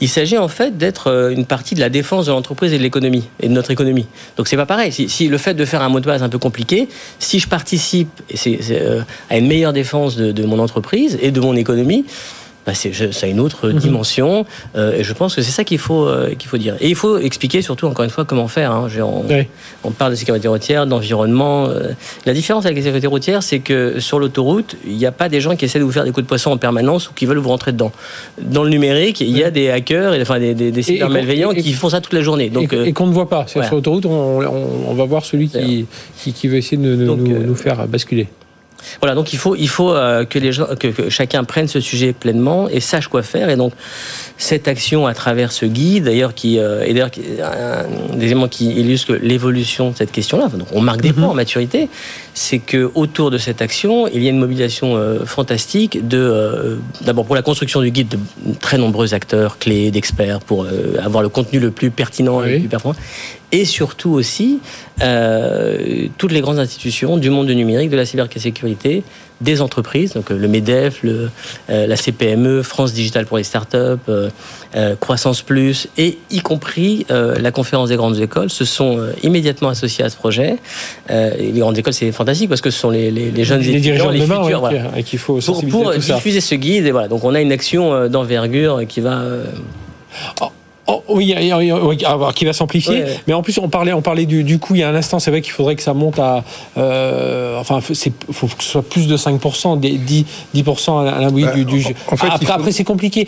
Il s'agit en fait d'être euh, une partie de la défense de l'entreprise et de l'économie et de notre économie. Donc c'est pas pareil. Si, le fait de faire un mot de passe un peu compliqué, si je participe euh, à une meilleure défense de mon entreprise et de mon économie, bah ça a une autre mhm. dimension. Euh, et je pense que c'est ça qu'il faut, euh, qu'il faut dire. Et il faut expliquer surtout, encore une fois, comment faire. Hein. On, on, parle de sécurité routière, d'environnement. Euh. La différence avec la sécurité routière, c'est que sur l'autoroute, il n'y a pas des gens qui essaient de vous faire des coups de poisson en permanence ou qui veulent vous rentrer dedans. Dans le numérique, il y a des hackers, enfin des, des, des cyber malveillants qui font ça toute la journée. Donc, et, qu'on ne voit pas. Sur l'autoroute, on, on, va voir celui qui, qui, veut essayer de nous, nous faire basculer. Voilà, donc il faut, il faut euh, que, les gens, que, chacun prenne ce sujet pleinement et sache quoi faire. Et donc, cette action à travers ce guide, d'ailleurs, qui euh, est d'ailleurs un des éléments qui illustre l'évolution de cette question-là. on marque des mhm. points en maturité. C'est que autour de cette action, il y a une mobilisation euh, fantastique de, d'abord pour la construction du guide, de très nombreux acteurs clés, d'experts pour avoir le contenu le plus pertinent et le plus performant et surtout aussi euh, toutes les grandes institutions du monde du numérique, de la cybersécurité, des entreprises, donc euh, le MEDEF, le, euh, la CPME, France Digital pour les startups, Croissance Plus, et y compris la conférence des grandes écoles, se sont immédiatement associés à ce projet. les grandes écoles, c'est fantastique parce que ce sont les, les, jeunes les étudiants, les futurs, voilà. et qu'il faut pour, pour diffuser ce guide. Et voilà, donc on a une action d'envergure qui va. Oh, Oh, oui, qui va s'amplifier. Mais en plus, on parlait, on parlait du, du coût il y a un instant. C'est vrai qu'il faudrait que ça monte à. Euh, enfin, il faut que ce soit plus de 5%, 10%, 10 à la oui, du, du en fait, Après, après c'est compliqué.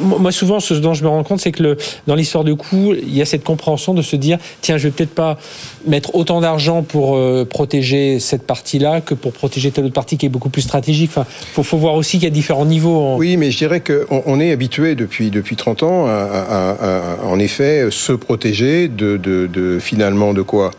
Moi, souvent, ce dont je me rends compte, c'est que le, dans l'histoire de coût, il y a cette compréhension de se dire tiens, je vais peut-être pas mettre autant d'argent pour euh, protéger cette partie-là que pour protéger telle autre partie qui est beaucoup plus stratégique. Enfin, faut, faut voir aussi qu'il y a différents niveaux. Oui, mais je dirais qu'on on est habitué depuis, depuis 30 ans à, à en effet se protéger de, de finalement de quoi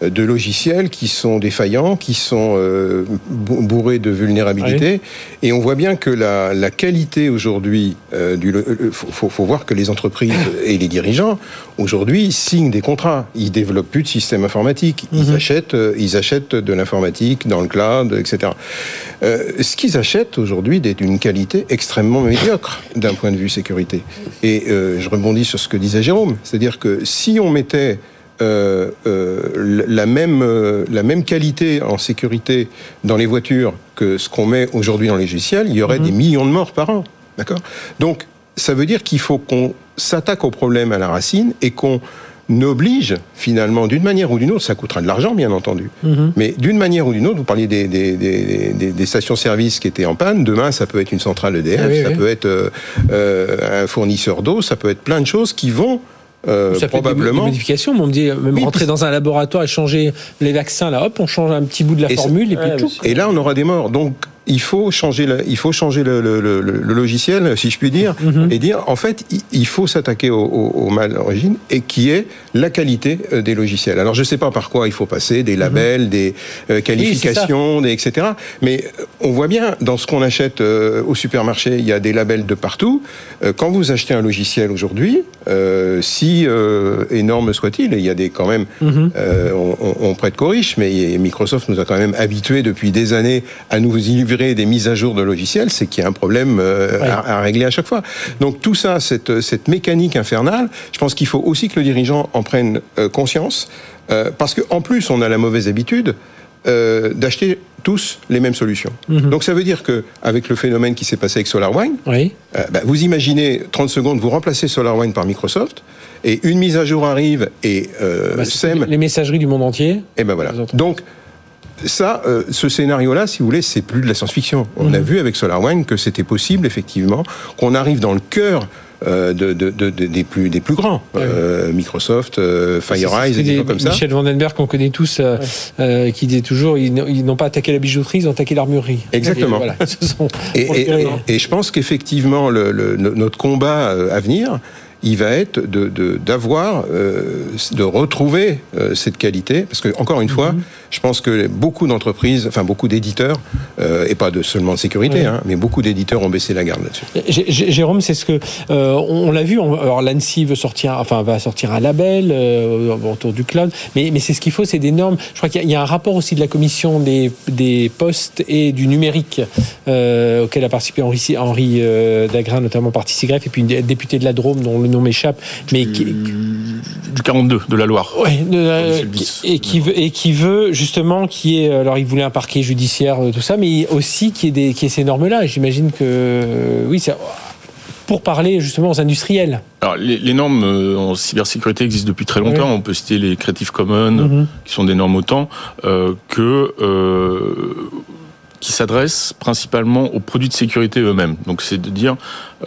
de logiciels qui sont défaillants, qui sont euh, bourrés de vulnérabilité. Et on voit bien que la, la qualité aujourd'hui euh, du... Il faut, faut, voir que les entreprises et les dirigeants, aujourd'hui, signent des contrats. Ils développent plus de systèmes informatiques. Ils, mhm. achètent, euh, ils achètent de l'informatique dans le cloud, etc. Euh, ce qu'ils achètent aujourd'hui est d'une qualité extrêmement médiocre d'un point de vue sécurité. Et euh, je rebondis sur ce que disait Jérôme. C'est-à-dire que si on mettait euh, euh, la, même, euh, la même qualité en sécurité dans les voitures que ce qu'on met aujourd'hui dans les logiciels, il y aurait mhm. des millions de morts par an. D'accord? Donc, ça veut dire qu'il faut qu'on s'attaque au problème à la racine et qu'on oblige finalement d'une manière ou d'une autre, ça coûtera de l'argent bien entendu, mhm. mais d'une manière ou d'une autre, vous parliez des, des, des, des stations-service qui étaient en panne, demain ça peut être une centrale EDF, ça peut être un fournisseur d'eau, ça peut être plein de choses qui vont euh, ça probablement. Des modifications, mais on me dit même rentrer dans un laboratoire et changer les vaccins, là, hop, on change un petit bout de la formule et puis tout. Et là, on aura des morts. Donc, il faut changer le, il faut changer le, le, le, logiciel, si je puis dire, mhm. et dire en fait il faut s'attaquer au, au, mal d'origine et qui est la qualité euh, des logiciels. Alors je sais pas par quoi il faut passer, des mhm. labels, des euh, qualifications, des etc. Mais euh, on voit bien dans ce qu'on achète au supermarché, il y a des labels de partout. quand vous achetez un logiciel aujourd'hui, si énorme soit-il, il y a des quand même, mhm. on, on, prête qu'aux riches, mais Microsoft nous a quand même habitués depuis des années à nous des mises à jour de logiciels, c'est qu'il y a un problème euh, à, régler à chaque fois. Donc tout ça, cette, cette mécanique infernale, je pense qu'il faut aussi que le dirigeant en prenne euh, conscience, euh, parce qu'en plus, on a la mauvaise habitude d'acheter tous les mêmes solutions. Mhm. Donc ça veut dire que avec le phénomène qui s'est passé avec SolarWine, oui. bah, vous imaginez 30 secondes, vous remplacez SolarWine par Microsoft, et une mise à jour arrive et bah, sème les messageries du monde entier. Et ben voilà. Donc ça, euh, ce scénario-là, si vous voulez, c'est plus de la science-fiction. On a mhm. vu avec SolarWine que c'était possible, effectivement, qu'on arrive dans le cœur euh, de, des, plus, des plus grands. Euh, Microsoft, FireEye, des, des comme ça. Michel Vandenberg, qu'on connaît tous, qui disait toujours ils, n'ont pas attaqué la bijouterie, ils ont attaqué l'armurerie. Exactement. Et, et, je pense qu'effectivement, le, notre combat à venir, il va être d'avoir, de, euh, de, retrouver euh, cette qualité. Parce que, encore une fois, mhm. je pense que beaucoup d'entreprises, enfin beaucoup d'éditeurs, euh, et pas de seulement de sécurité, hein, mais beaucoup d'éditeurs ont baissé la garde là-dessus. Jérôme, c'est ce que on, l'a vu. alors l'ANSI veut sortir, enfin va sortir un label autour du cloud, mais, mais c'est ce qu'il faut, c'est des normes. Je crois qu'il y, a un rapport aussi de la commission des, des postes et du numérique auquel a participé Henri, Henri Dagrin, notamment parti CIGREF, et puis une députée de la Drôme dont le nom m'échappe, mais du, du 42 de la Loire. Oui, et qui veut et qui veut justement qui est alors il voulait un parquet judiciaire tout ça, mais aussi qui est des qui est ces normes-là. J'imagine que oui, c'est pour parler justement aux industriels. Alors, les, normes euh, en cybersécurité existent depuis très longtemps. On peut citer les Creative Commons, mhm. qui sont des normes autant euh, que euh, qui s'adresse principalement aux produits de sécurité eux-mêmes. Donc c'est de dire,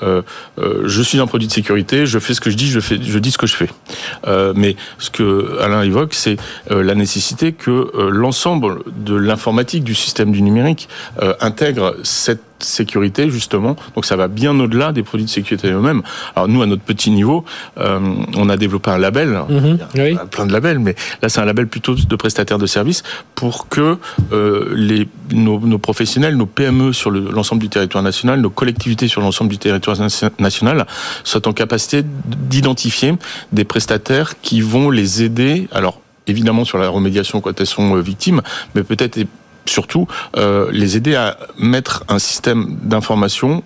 euh, euh, je suis un produit de sécurité, je fais ce que je dis, je, fais, je dis ce que je fais. Euh, mais ce que Alain évoque, c'est la nécessité que l'ensemble de l'informatique, du système du numérique, intègre cette sécurité justement. Donc ça va bien au-delà des produits de sécurité eux-mêmes. Alors nous, à notre petit niveau, euh, on a développé un label, Mhm, il y a oui. plein de labels, mais là c'est un label plutôt de prestataires de services pour que euh, les, nos, nos professionnels, nos PME sur le- l'ensemble du territoire national, nos collectivités sur l'ensemble du territoire nation- national soient en capacité d'identifier des prestataires qui vont les aider. Alors évidemment sur la remédiation quand elles sont euh, victimes, mais peut-être et surtout euh, les aider à mettre un système d'information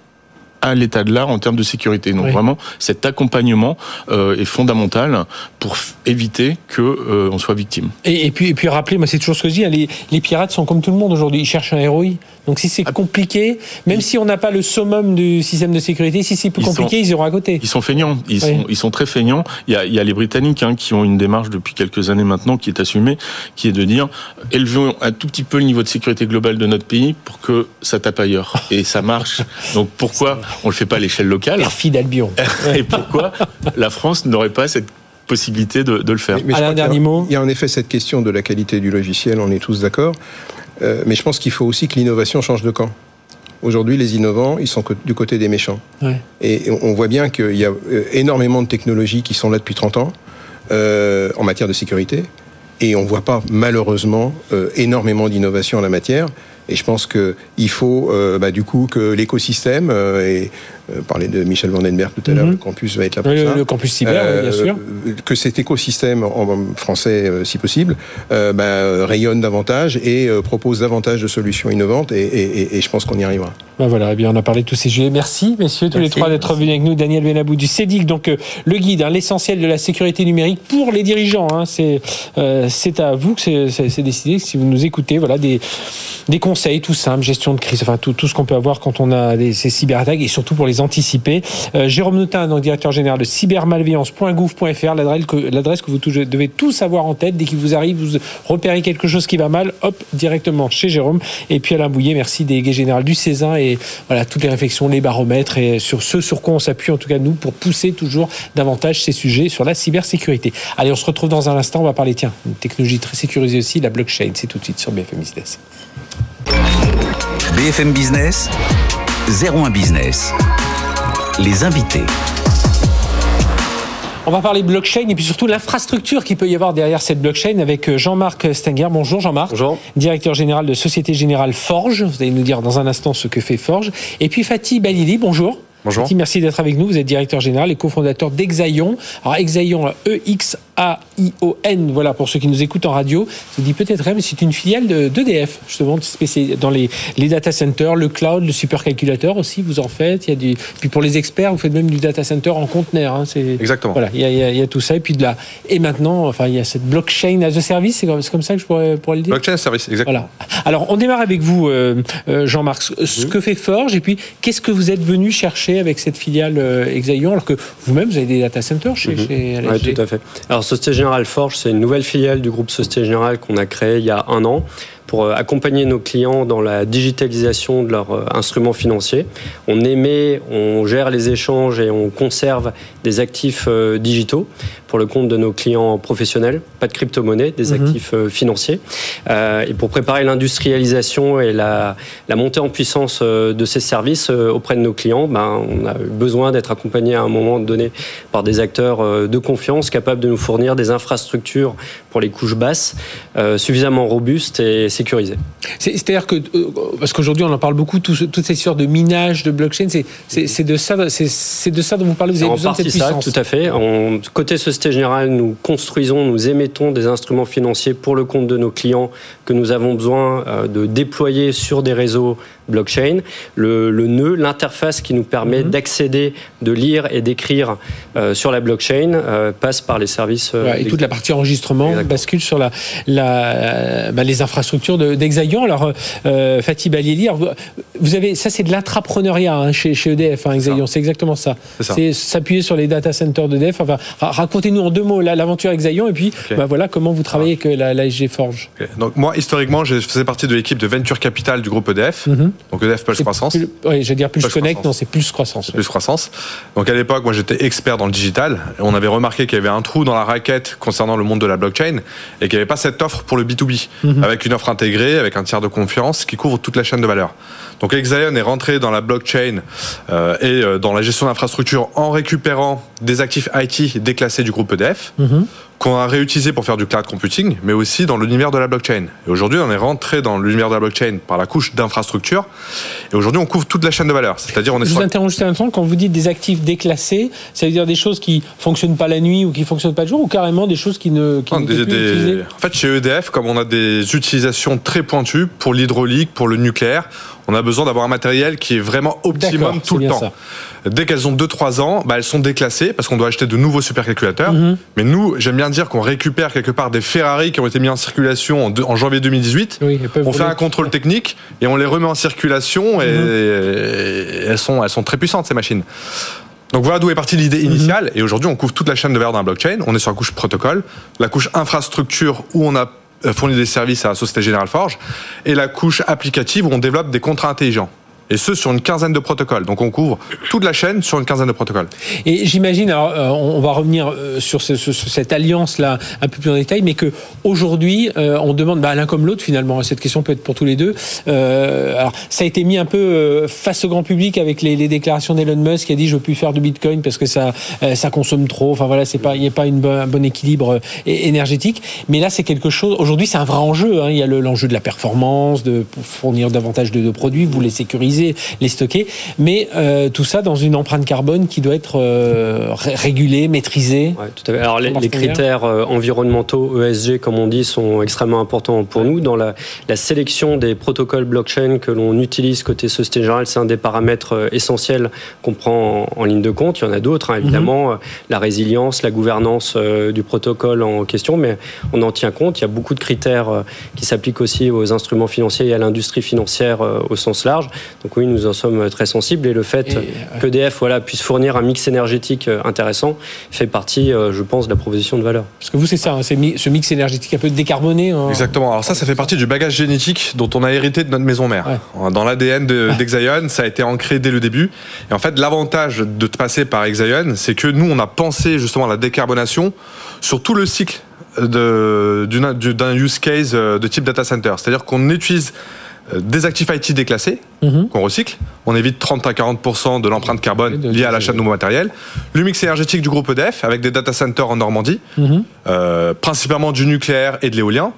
à l'état de l'art en termes de sécurité. Donc Oui. vraiment, cet accompagnement euh, est fondamental pour éviter que euh, on soit victime. Et, et puis, et puis rappelez, moi c'est toujours ce que je dis, hein, les, les pirates sont comme tout le monde aujourd'hui, ils cherchent un ROI. Donc si c'est Ah. compliqué, même si on n'a pas le summum du système de sécurité, si c'est plus Ils compliqué, ils iront à côté. Ils sont feignants, ils, Oui. sont, ils sont très feignants. Il y a, il y a les Britanniques hein, qui ont une démarche depuis quelques années maintenant qui est assumée, qui est de dire élevons un tout petit peu le niveau de sécurité globale de notre pays pour que ça tape ailleurs. Et ça marche. Donc pourquoi on le fait pas à l'échelle locale Perfide Albion. Et pourquoi la France n'aurait pas cette possibilité de, de le faire Mais Alain, dernier mot. Il y a en effet cette question de la qualité du logiciel, on est tous d'accord. Euh, mais je pense qu'il faut aussi que l'innovation change de camp. Aujourd'hui, les innovants, ils sont du côté des méchants. Ouais. Et on voit bien qu'il y a euh, énormément de technologies qui sont là depuis 30 ans euh, en matière de sécurité. Et on ne voit pas, malheureusement, euh, énormément d'innovation en la matière. Et je pense qu'il faut, euh, bah, du coup, que l'écosystème, euh, et euh, parler de Michel Vandenberg tout à l'heure, Mhm. le campus va être là pour Le, ça. le campus cyber, oui, bien Euh, sûr. que cet écosystème en français, euh, si possible, euh, bah, rayonne davantage et euh, propose davantage de solutions innovantes. Et, et- et- et je pense qu'on y arrivera. Ben voilà, eh bien, on a parlé de tous ces sujets. Merci, messieurs, tous les trois, d'être venus avec nous. Daniel Benabou du CEDIC, donc euh, le guide, hein, l'essentiel de la sécurité numérique pour les dirigeants. hein. c'est euh, c'est à vous que c'est- c'est c'est décidé. Si vous nous écoutez, voilà des, des conseils tout simples, gestion de crise, enfin tout, ce qu'on peut avoir quand on a des, ces cyberattaques et surtout pour les anticiper. Euh, Jérôme Notin, donc directeur général de cybermalveillance.gouv.fr, l'adresse que, vous devez tous avoir en tête. Dès qu'il vous arrive, vous repérez quelque chose qui va mal, hop, directement chez Jérôme. Et puis Alain Bouillet, merci délégué général du Césin et voilà toutes les réflexions, les baromètres et sur ce sur quoi on s'appuie en tout cas nous pour pousser toujours davantage ces sujets sur la cybersécurité. Allez, on se retrouve dans un instant. On va parler, tiens, une technologie très sécurisée aussi, la blockchain. C'est tout de suite sur BFM Business. BFM Business, 01 Business. Les invités. On va parler blockchain et puis surtout l'infrastructure qu'il peut y avoir derrière cette blockchain avec euh, Jean-Marc Stenger. Bonjour Jean-Marc. Bonjour. Directeur général de Société Générale Forge. Vous allez nous dire dans un instant ce que fait Forge. Et puis Fatih Balili, bonjour. Bonjour. Fatih, merci d'être avec nous. Vous êtes directeur général et cofondateur d'Exaion. Alors Exaion, E-X-A-I-O-N, voilà pour ceux qui nous écoutent en radio. Je vous dis peut-être rien, mais c'est une filiale de- d'EDF, justement, spécialisée dans les, les data centers, le cloud, le supercalculateur aussi, vous en faites. Il y a du... Puis pour les experts, vous faites même du data center en conteneur. hein. C'est... Exactement. Voilà, il y, a, il y a- il y a tout ça. Et puis de la... Et maintenant, enfin, il y a cette blockchain as a service, c'est comme, ça que je pourrais, pourrais le dire? Blockchain service, exactement. voilà. Alors, on démarre avec vous, euh, euh, Jean-Marc. Ce- Ce que fait Forge, et puis qu'est-ce que vous êtes venu chercher avec cette filiale euh, Exaion, alors que vous-même, vous avez des data centers chez, chez Oui, LSG tout à fait. Alors, Société Générale Forge, c'est une nouvelle filiale du groupe Société Générale qu'on a créée il y a un an pour euh, accompagner nos clients dans la digitalisation de leurs euh, instruments financiers. On émet, on gère les échanges et on conserve des actifs euh, digitaux pour le compte de nos clients professionnels, pas de crypto-monnaie, des Mhm. actifs financiers. Et pour préparer l'industrialisation et la, la montée en puissance de ces services auprès de nos clients, ben, on a eu besoin d'être accompagné à un moment donné par des acteurs de confiance capables de nous fournir des infrastructures pour les couches basses suffisamment robustes et C'est-à-dire que, euh, parce qu'aujourd'hui, on en parle beaucoup, tout toute cette histoire de minage, de blockchain, c'est- de, ça- de ça dont vous parlez, vous avez en besoin de cette ça, puissance. tout à fait. En, côté Société Générale, nous construisons, nous émettons des instruments financiers pour le compte de nos clients que nous avons besoin euh, de déployer sur des réseaux blockchain. Le, nœud, l'interface qui nous permet mhm. d'accéder, de lire et d'écrire euh, sur la blockchain euh, passe par les services. Euh, et toute la partie enregistrement bascule sur la, la bah, les infrastructures d'Exaion. Alors, Fatih Balieli, vous, avez, ça c'est de l'intrapreneuriat hein, chez, chez, EDF, hein, Exaion, c'est exactement ça. C'est s'appuyer sur les data centers d'EDF. Enfin, racontez-nous en deux mots l'aventure Exaion et puis bah, voilà comment vous travaillez avec la, la SG Forge. Donc moi, historiquement, je faisais partie de l'équipe de Venture Capital du groupe EDF. Mhm. Donc EDF Plus Croissance. oui, je vais dire Plus, Connect, non, c'est Plus Croissance. Plus Croissance. Donc à l'époque, moi j'étais expert dans le digital. on avait remarqué qu'il y avait un trou dans la raquette concernant le monde de la blockchain et qu'il n'y avait pas cette offre pour le B2B, mhm. avec une offre intégrée, avec un tiers de confiance qui couvre toute la chaîne de valeur. Donc Exaion est rentré dans la blockchain euh, et euh, dans la gestion d'infrastructures en récupérant des actifs IT déclassés du groupe EDF. Mhm qu'on a réutilisé pour faire du cloud computing, mais aussi dans l'univers de la blockchain. Et aujourd'hui, on est rentré dans l'univers de la blockchain par la couche d'infrastructure. Et aujourd'hui, on couvre toute la chaîne de valeur. C'est-à-dire, on est. Je vous interromps juste un instant. Quand vous dites des actifs déclassés, ça veut dire des choses qui fonctionnent pas la nuit ou qui fonctionnent pas le jour, ou carrément des choses qui ne. Qui ne des, En fait, chez EDF, comme on a des utilisations très pointues pour l'hydraulique, pour le nucléaire, on a besoin d'avoir un matériel qui est vraiment optimum tout le temps. Dès qu'elles ont 2-3 ans, bah, elles sont déclassées parce qu'on doit acheter de nouveaux supercalculateurs. Mhm. Mais nous, j'aime bien dire qu'on récupère quelque part des Ferrari qui ont été mis en circulation en, janvier 2018. on fait un contrôle technique et on les remet en circulation et, mhm. elles, sont, elles sont très puissantes ces machines. Donc voilà d'où est partie l'idée mhm. initiale. Et aujourd'hui, on couvre toute la chaîne de valeur d'un blockchain. On est sur la couche protocole, la couche infrastructure où on a euh, fournit des services à la Société Générale Forge, et la couche applicative où on développe des contrats intelligents et ce sur une quinzaine de protocoles. Donc on couvre toute la chaîne sur une quinzaine de protocoles. Et j'imagine, euh, on va revenir euh, sur, cette alliance-là un peu plus en détail, mais que aujourd'hui euh, on demande bah, l'un comme l'autre finalement. Cette question peut être pour tous les deux. alors ça a été mis un peu face au grand public avec les, déclarations d'Elon Musk qui a dit je veux plus faire de Bitcoin parce que ça consomme trop. Enfin voilà, il n'y a pas une un bon équilibre énergétique. Mais là c'est quelque chose. Aujourd'hui c'est un vrai enjeu. Hein. Il y a l'enjeu de la performance, de fournir davantage de, de produits, vous les les stocker, mais euh, tout ça dans une empreinte carbone qui doit être euh, régulée, maîtrisée. tout à fait. Alors les, critères euh, environnementaux ESG, comme on dit, sont extrêmement importants pour nous. Dans la, sélection des protocoles blockchain que l'on utilise côté Société Générale, c'est un des paramètres essentiels qu'on prend en, ligne de compte. Il y en a d'autres, hein, évidemment, mhm. la résilience, la gouvernance du protocole en question, mais on en tient compte. Il y a beaucoup de critères qui s'appliquent aussi aux instruments financiers et à l'industrie financière au sens large. Donc oui, nous en sommes très sensibles et le fait euh, qu'EDF voilà, puisse fournir un mix énergétique euh, intéressant fait partie, euh, je pense, de la proposition de valeur. Parce que vous, c'est ça, hein, c'est ce mix énergétique un peu décarboné. Hein. Exactement. Alors ça, ça fait partie du bagage génétique dont on a hérité de notre maison mère. Dans l'ADN d'Exaion, ça a été ancré dès le début. Et en fait, l'avantage de passer par Exaion, c'est que nous, on a pensé justement à la décarbonation sur tout le cycle d'un use case de type data center. C'est-à-dire qu'on utilise euh, des actifs IT déclassés mhm. qu'on recycle. On évite 30 à 40% de l'empreinte carbone liée à l'achat de nouveaux matériels. Le mix énergétique du groupe EDF avec des data centers en Normandie, mhm. euh, principalement du nucléaire et de l'éolien.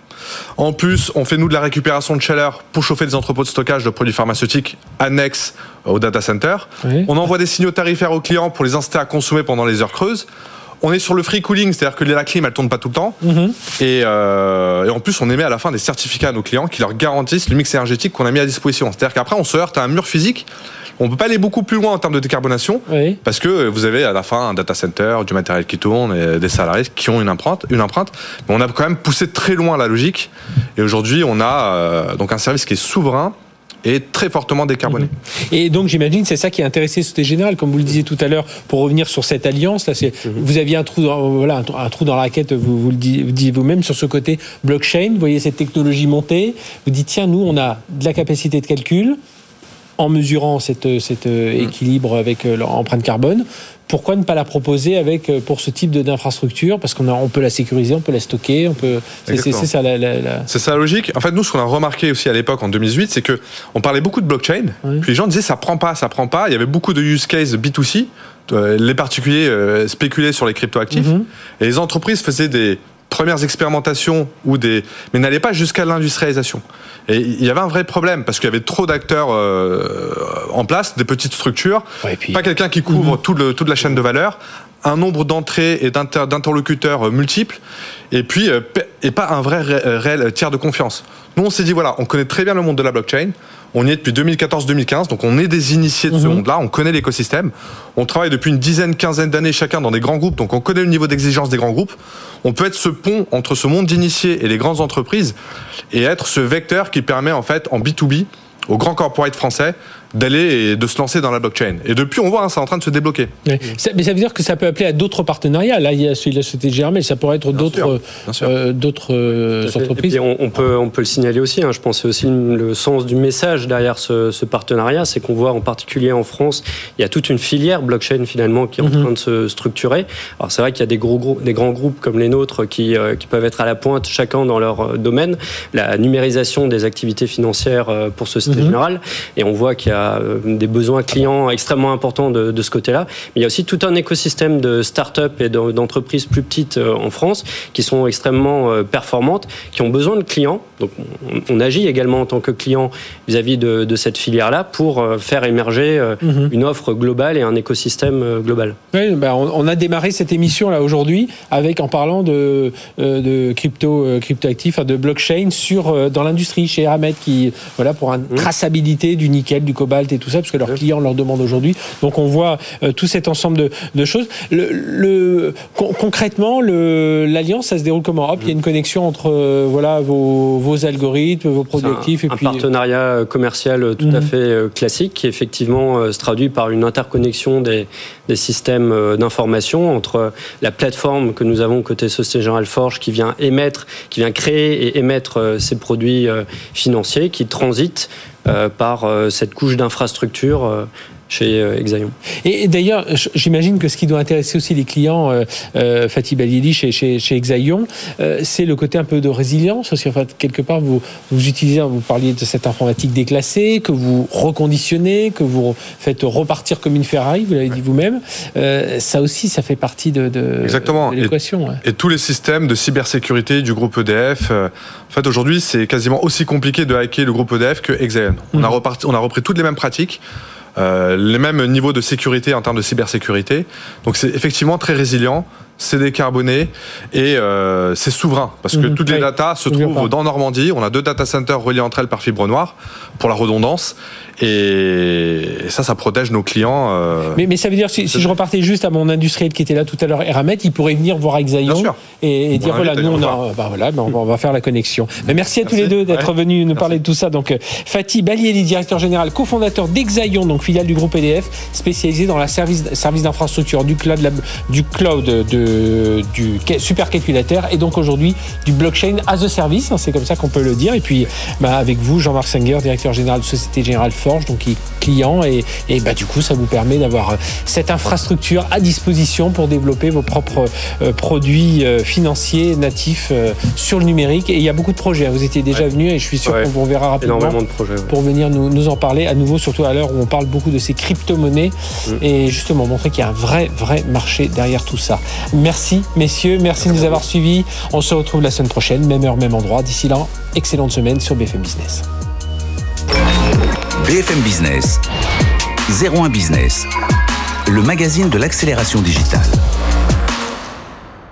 En plus, on fait nous de la récupération de chaleur pour chauffer des entrepôts de stockage de produits pharmaceutiques annexes au data center. On envoie des signaux tarifaires aux clients pour les inciter à consommer pendant les heures creuses on est sur le free cooling, c'est-à-dire que la clim, elle tourne pas tout le temps. Mhm. Euh, et, en plus, on émet à la fin des certificats à nos clients qui leur garantissent le mix énergétique qu'on a mis à disposition. C'est-à-dire qu'après, on se heurte à un mur physique. On peut pas aller beaucoup plus loin en termes de décarbonation parce que vous avez à la fin un data center, du matériel qui tourne et des salariés qui ont une empreinte. Une empreinte. Mais on a quand même poussé très loin la logique. Et aujourd'hui, on a euh, donc un service qui est souverain et très fortement décarboné. Mhm. Et donc j'imagine c'est ça qui a intéressé Société Générale, comme vous le disiez tout à l'heure, pour revenir sur cette alliance. Là, c'est mhm. vous aviez un trou, dans, voilà, un, trou dans la raquette. Vous, vous le dites vous-même sur ce côté blockchain. Vous voyez cette technologie monter. Vous dites tiens, nous on a de la capacité de calcul en mesurant cet cet mhm. équilibre avec euh, l'empreinte carbone pourquoi ne pas la proposer avec euh, pour ce type d'infrastructure? Parce qu'on on peut la sécuriser, on peut la stocker, on peut. C'est ça la, C'est ça la logique. En fait, nous, ce qu'on a remarqué aussi à l'époque en 2018, c'est que on parlait beaucoup de blockchain. Puis les gens disaient ça prend pas, ça prend pas. Il y avait beaucoup de use cases B2C. Euh, les particuliers euh, spéculaient sur les cryptoactifs mhm. et les entreprises faisaient des premières expérimentations ou des mais n'allaient pas jusqu'à l'industrialisation. Et il y avait un vrai problème parce qu'il y avait trop d'acteurs euh, en place, des petites structures, pas quelqu'un qui couvre mhm. tout le, toute la chaîne de valeur, un nombre d'entrées et d'interlocuteurs euh, multiples, et puis euh, et pas un vrai réel tiers de confiance. Nous, on s'est dit voilà, on connaît très bien le monde de la blockchain, On y est depuis 2014-2015, donc on est des initiés de ce mhm. monde-là, on connaît l'écosystème. On travaille depuis une dizaine, quinzaine d'années chacun dans des grands groupes, donc on connaît le niveau d'exigence des grands groupes. On peut être ce pont entre ce monde d'initiés et les grandes entreprises et être ce vecteur qui permet en fait en B2B aux grands corporates français d'aller et de se lancer dans la blockchain. Et depuis, on voit, hein, c'est en train de se débloquer. mais ça veut dire que ça peut appeler à d'autres partenariats. Là, il y a celui de la société Germain, ça pourrait être d'autres euh, d'autres euh, entreprises. on, peut, on peut le signaler aussi. Hein. Je pense aussi le sens du message derrière ce, partenariat, c'est qu'on voit en particulier en France, il y a toute une filière blockchain finalement qui est en mhm. train de se structurer. Alors c'est vrai qu'il y a des, gros, des grands groupes comme les nôtres qui, euh, qui peuvent être à la pointe chacun dans leur domaine. La numérisation des activités financières pour Société mhm. Générale. Et on voit qu'il y a euh, des besoins clients extrêmement importants de, ce côté-là. Mais il y a aussi tout un écosystème de start-up et d'entreprises plus petites euh, en France qui sont extrêmement euh, performantes, qui ont besoin de clients. Donc on, agit également en tant que client vis-à-vis de, cette filière-là pour faire émerger mhm. une offre globale et un écosystème global. Oui, ben on, a démarré cette émission là aujourd'hui avec en parlant de, de crypto, cryptoactifs, de blockchain sur dans l'industrie chez Eramet qui voilà pour une mhm. traçabilité du nickel, du cobalt et tout ça, parce que leurs clients leur demandent aujourd'hui. Donc on voit euh, tout cet ensemble de, choses. Le, concrètement, l'alliance, ça se déroule comment? Hop, il y a une connexion entre euh, voilà vos, algorithmes, vos produits actifs et un partenariat commercial tout à mhm. fait euh, classique qui effectivement se traduit par une interconnexion des, des systèmes d'information entre la plateforme que nous avons côté Société Générale Forge qui vient émettre, qui vient créer et émettre ces produits financiers qui transitent euh, par euh, cette couche d'infrastructure euh, chez Exaion. Et, d'ailleurs, j'imagine que ce qui doit intéresser aussi les clients, euh, Fatih Balili chez, chez, chez Exaion, c'est le côté un peu de résilience. Aussi, enfin, quelque part, vous, vous utilisez, vous parliez de cette informatique déclassée, que vous reconditionnez, que vous faites repartir comme une Ferrari, vous l'avez dit vous-même. ça aussi, ça fait partie de, de, l'équation. Et, et, tous les systèmes de cybersécurité du groupe EDF, en fait, aujourd'hui, c'est quasiment aussi compliqué de hacker le groupe EDF que Exaon. On, a mhm. on a repris toutes les mêmes pratiques. Euh, les mêmes niveaux de sécurité en termes de cybersécurité. Donc c'est effectivement très résilient, c'est décarboné et euh, c'est souverain parce que mhm. toutes les datas se trouvent dans Normandie. On a deux data centers reliés entre elles par fibre noire pour la redondance et ça, ça protège nos clients. Euh, mais, mais, ça veut dire, si, si, je repartais juste à mon industriel qui était là tout à l'heure, Eramet, il pourrait venir voir Exaion et, dire voilà, nous, on, a, bah voilà, bah on, va, faire la connexion. Mais merci à tous les deux d'être venus nous parler de tout ça. Donc, euh, Fatih Balieli, directeur général, cofondateur d'Exaion, donc filiale du groupe EDF, spécialisé dans la service, service d'infrastructure du cloud, du cloud, de, du supercalculateur et donc aujourd'hui du blockchain as a service, hein, c'est comme ça qu'on peut le dire. Et puis, bah, avec vous, Jean-Marc Sanger, directeur général de Société Générale donc qui est client, et, et bah, du coup, ça vous permet d'avoir euh, cette infrastructure à disposition pour développer vos propres euh, produits euh, financiers natifs sur le numérique. Et il y a beaucoup de projets. Vous étiez déjà venu et je suis sûr qu'on vous verra rapidement de projets, pour venir nous, nous, en parler à nouveau, surtout à l'heure où on parle beaucoup de ces crypto-monnaies mm. et justement montrer qu'il y a un vrai, vrai marché derrière tout ça. Merci, messieurs. Merci de nous avoir suivis. On se retrouve la semaine prochaine, même heure, même endroit. D'ici là, excellente semaine sur BFM Business. BFM Business, 01 Business, le magazine de l'accélération digitale.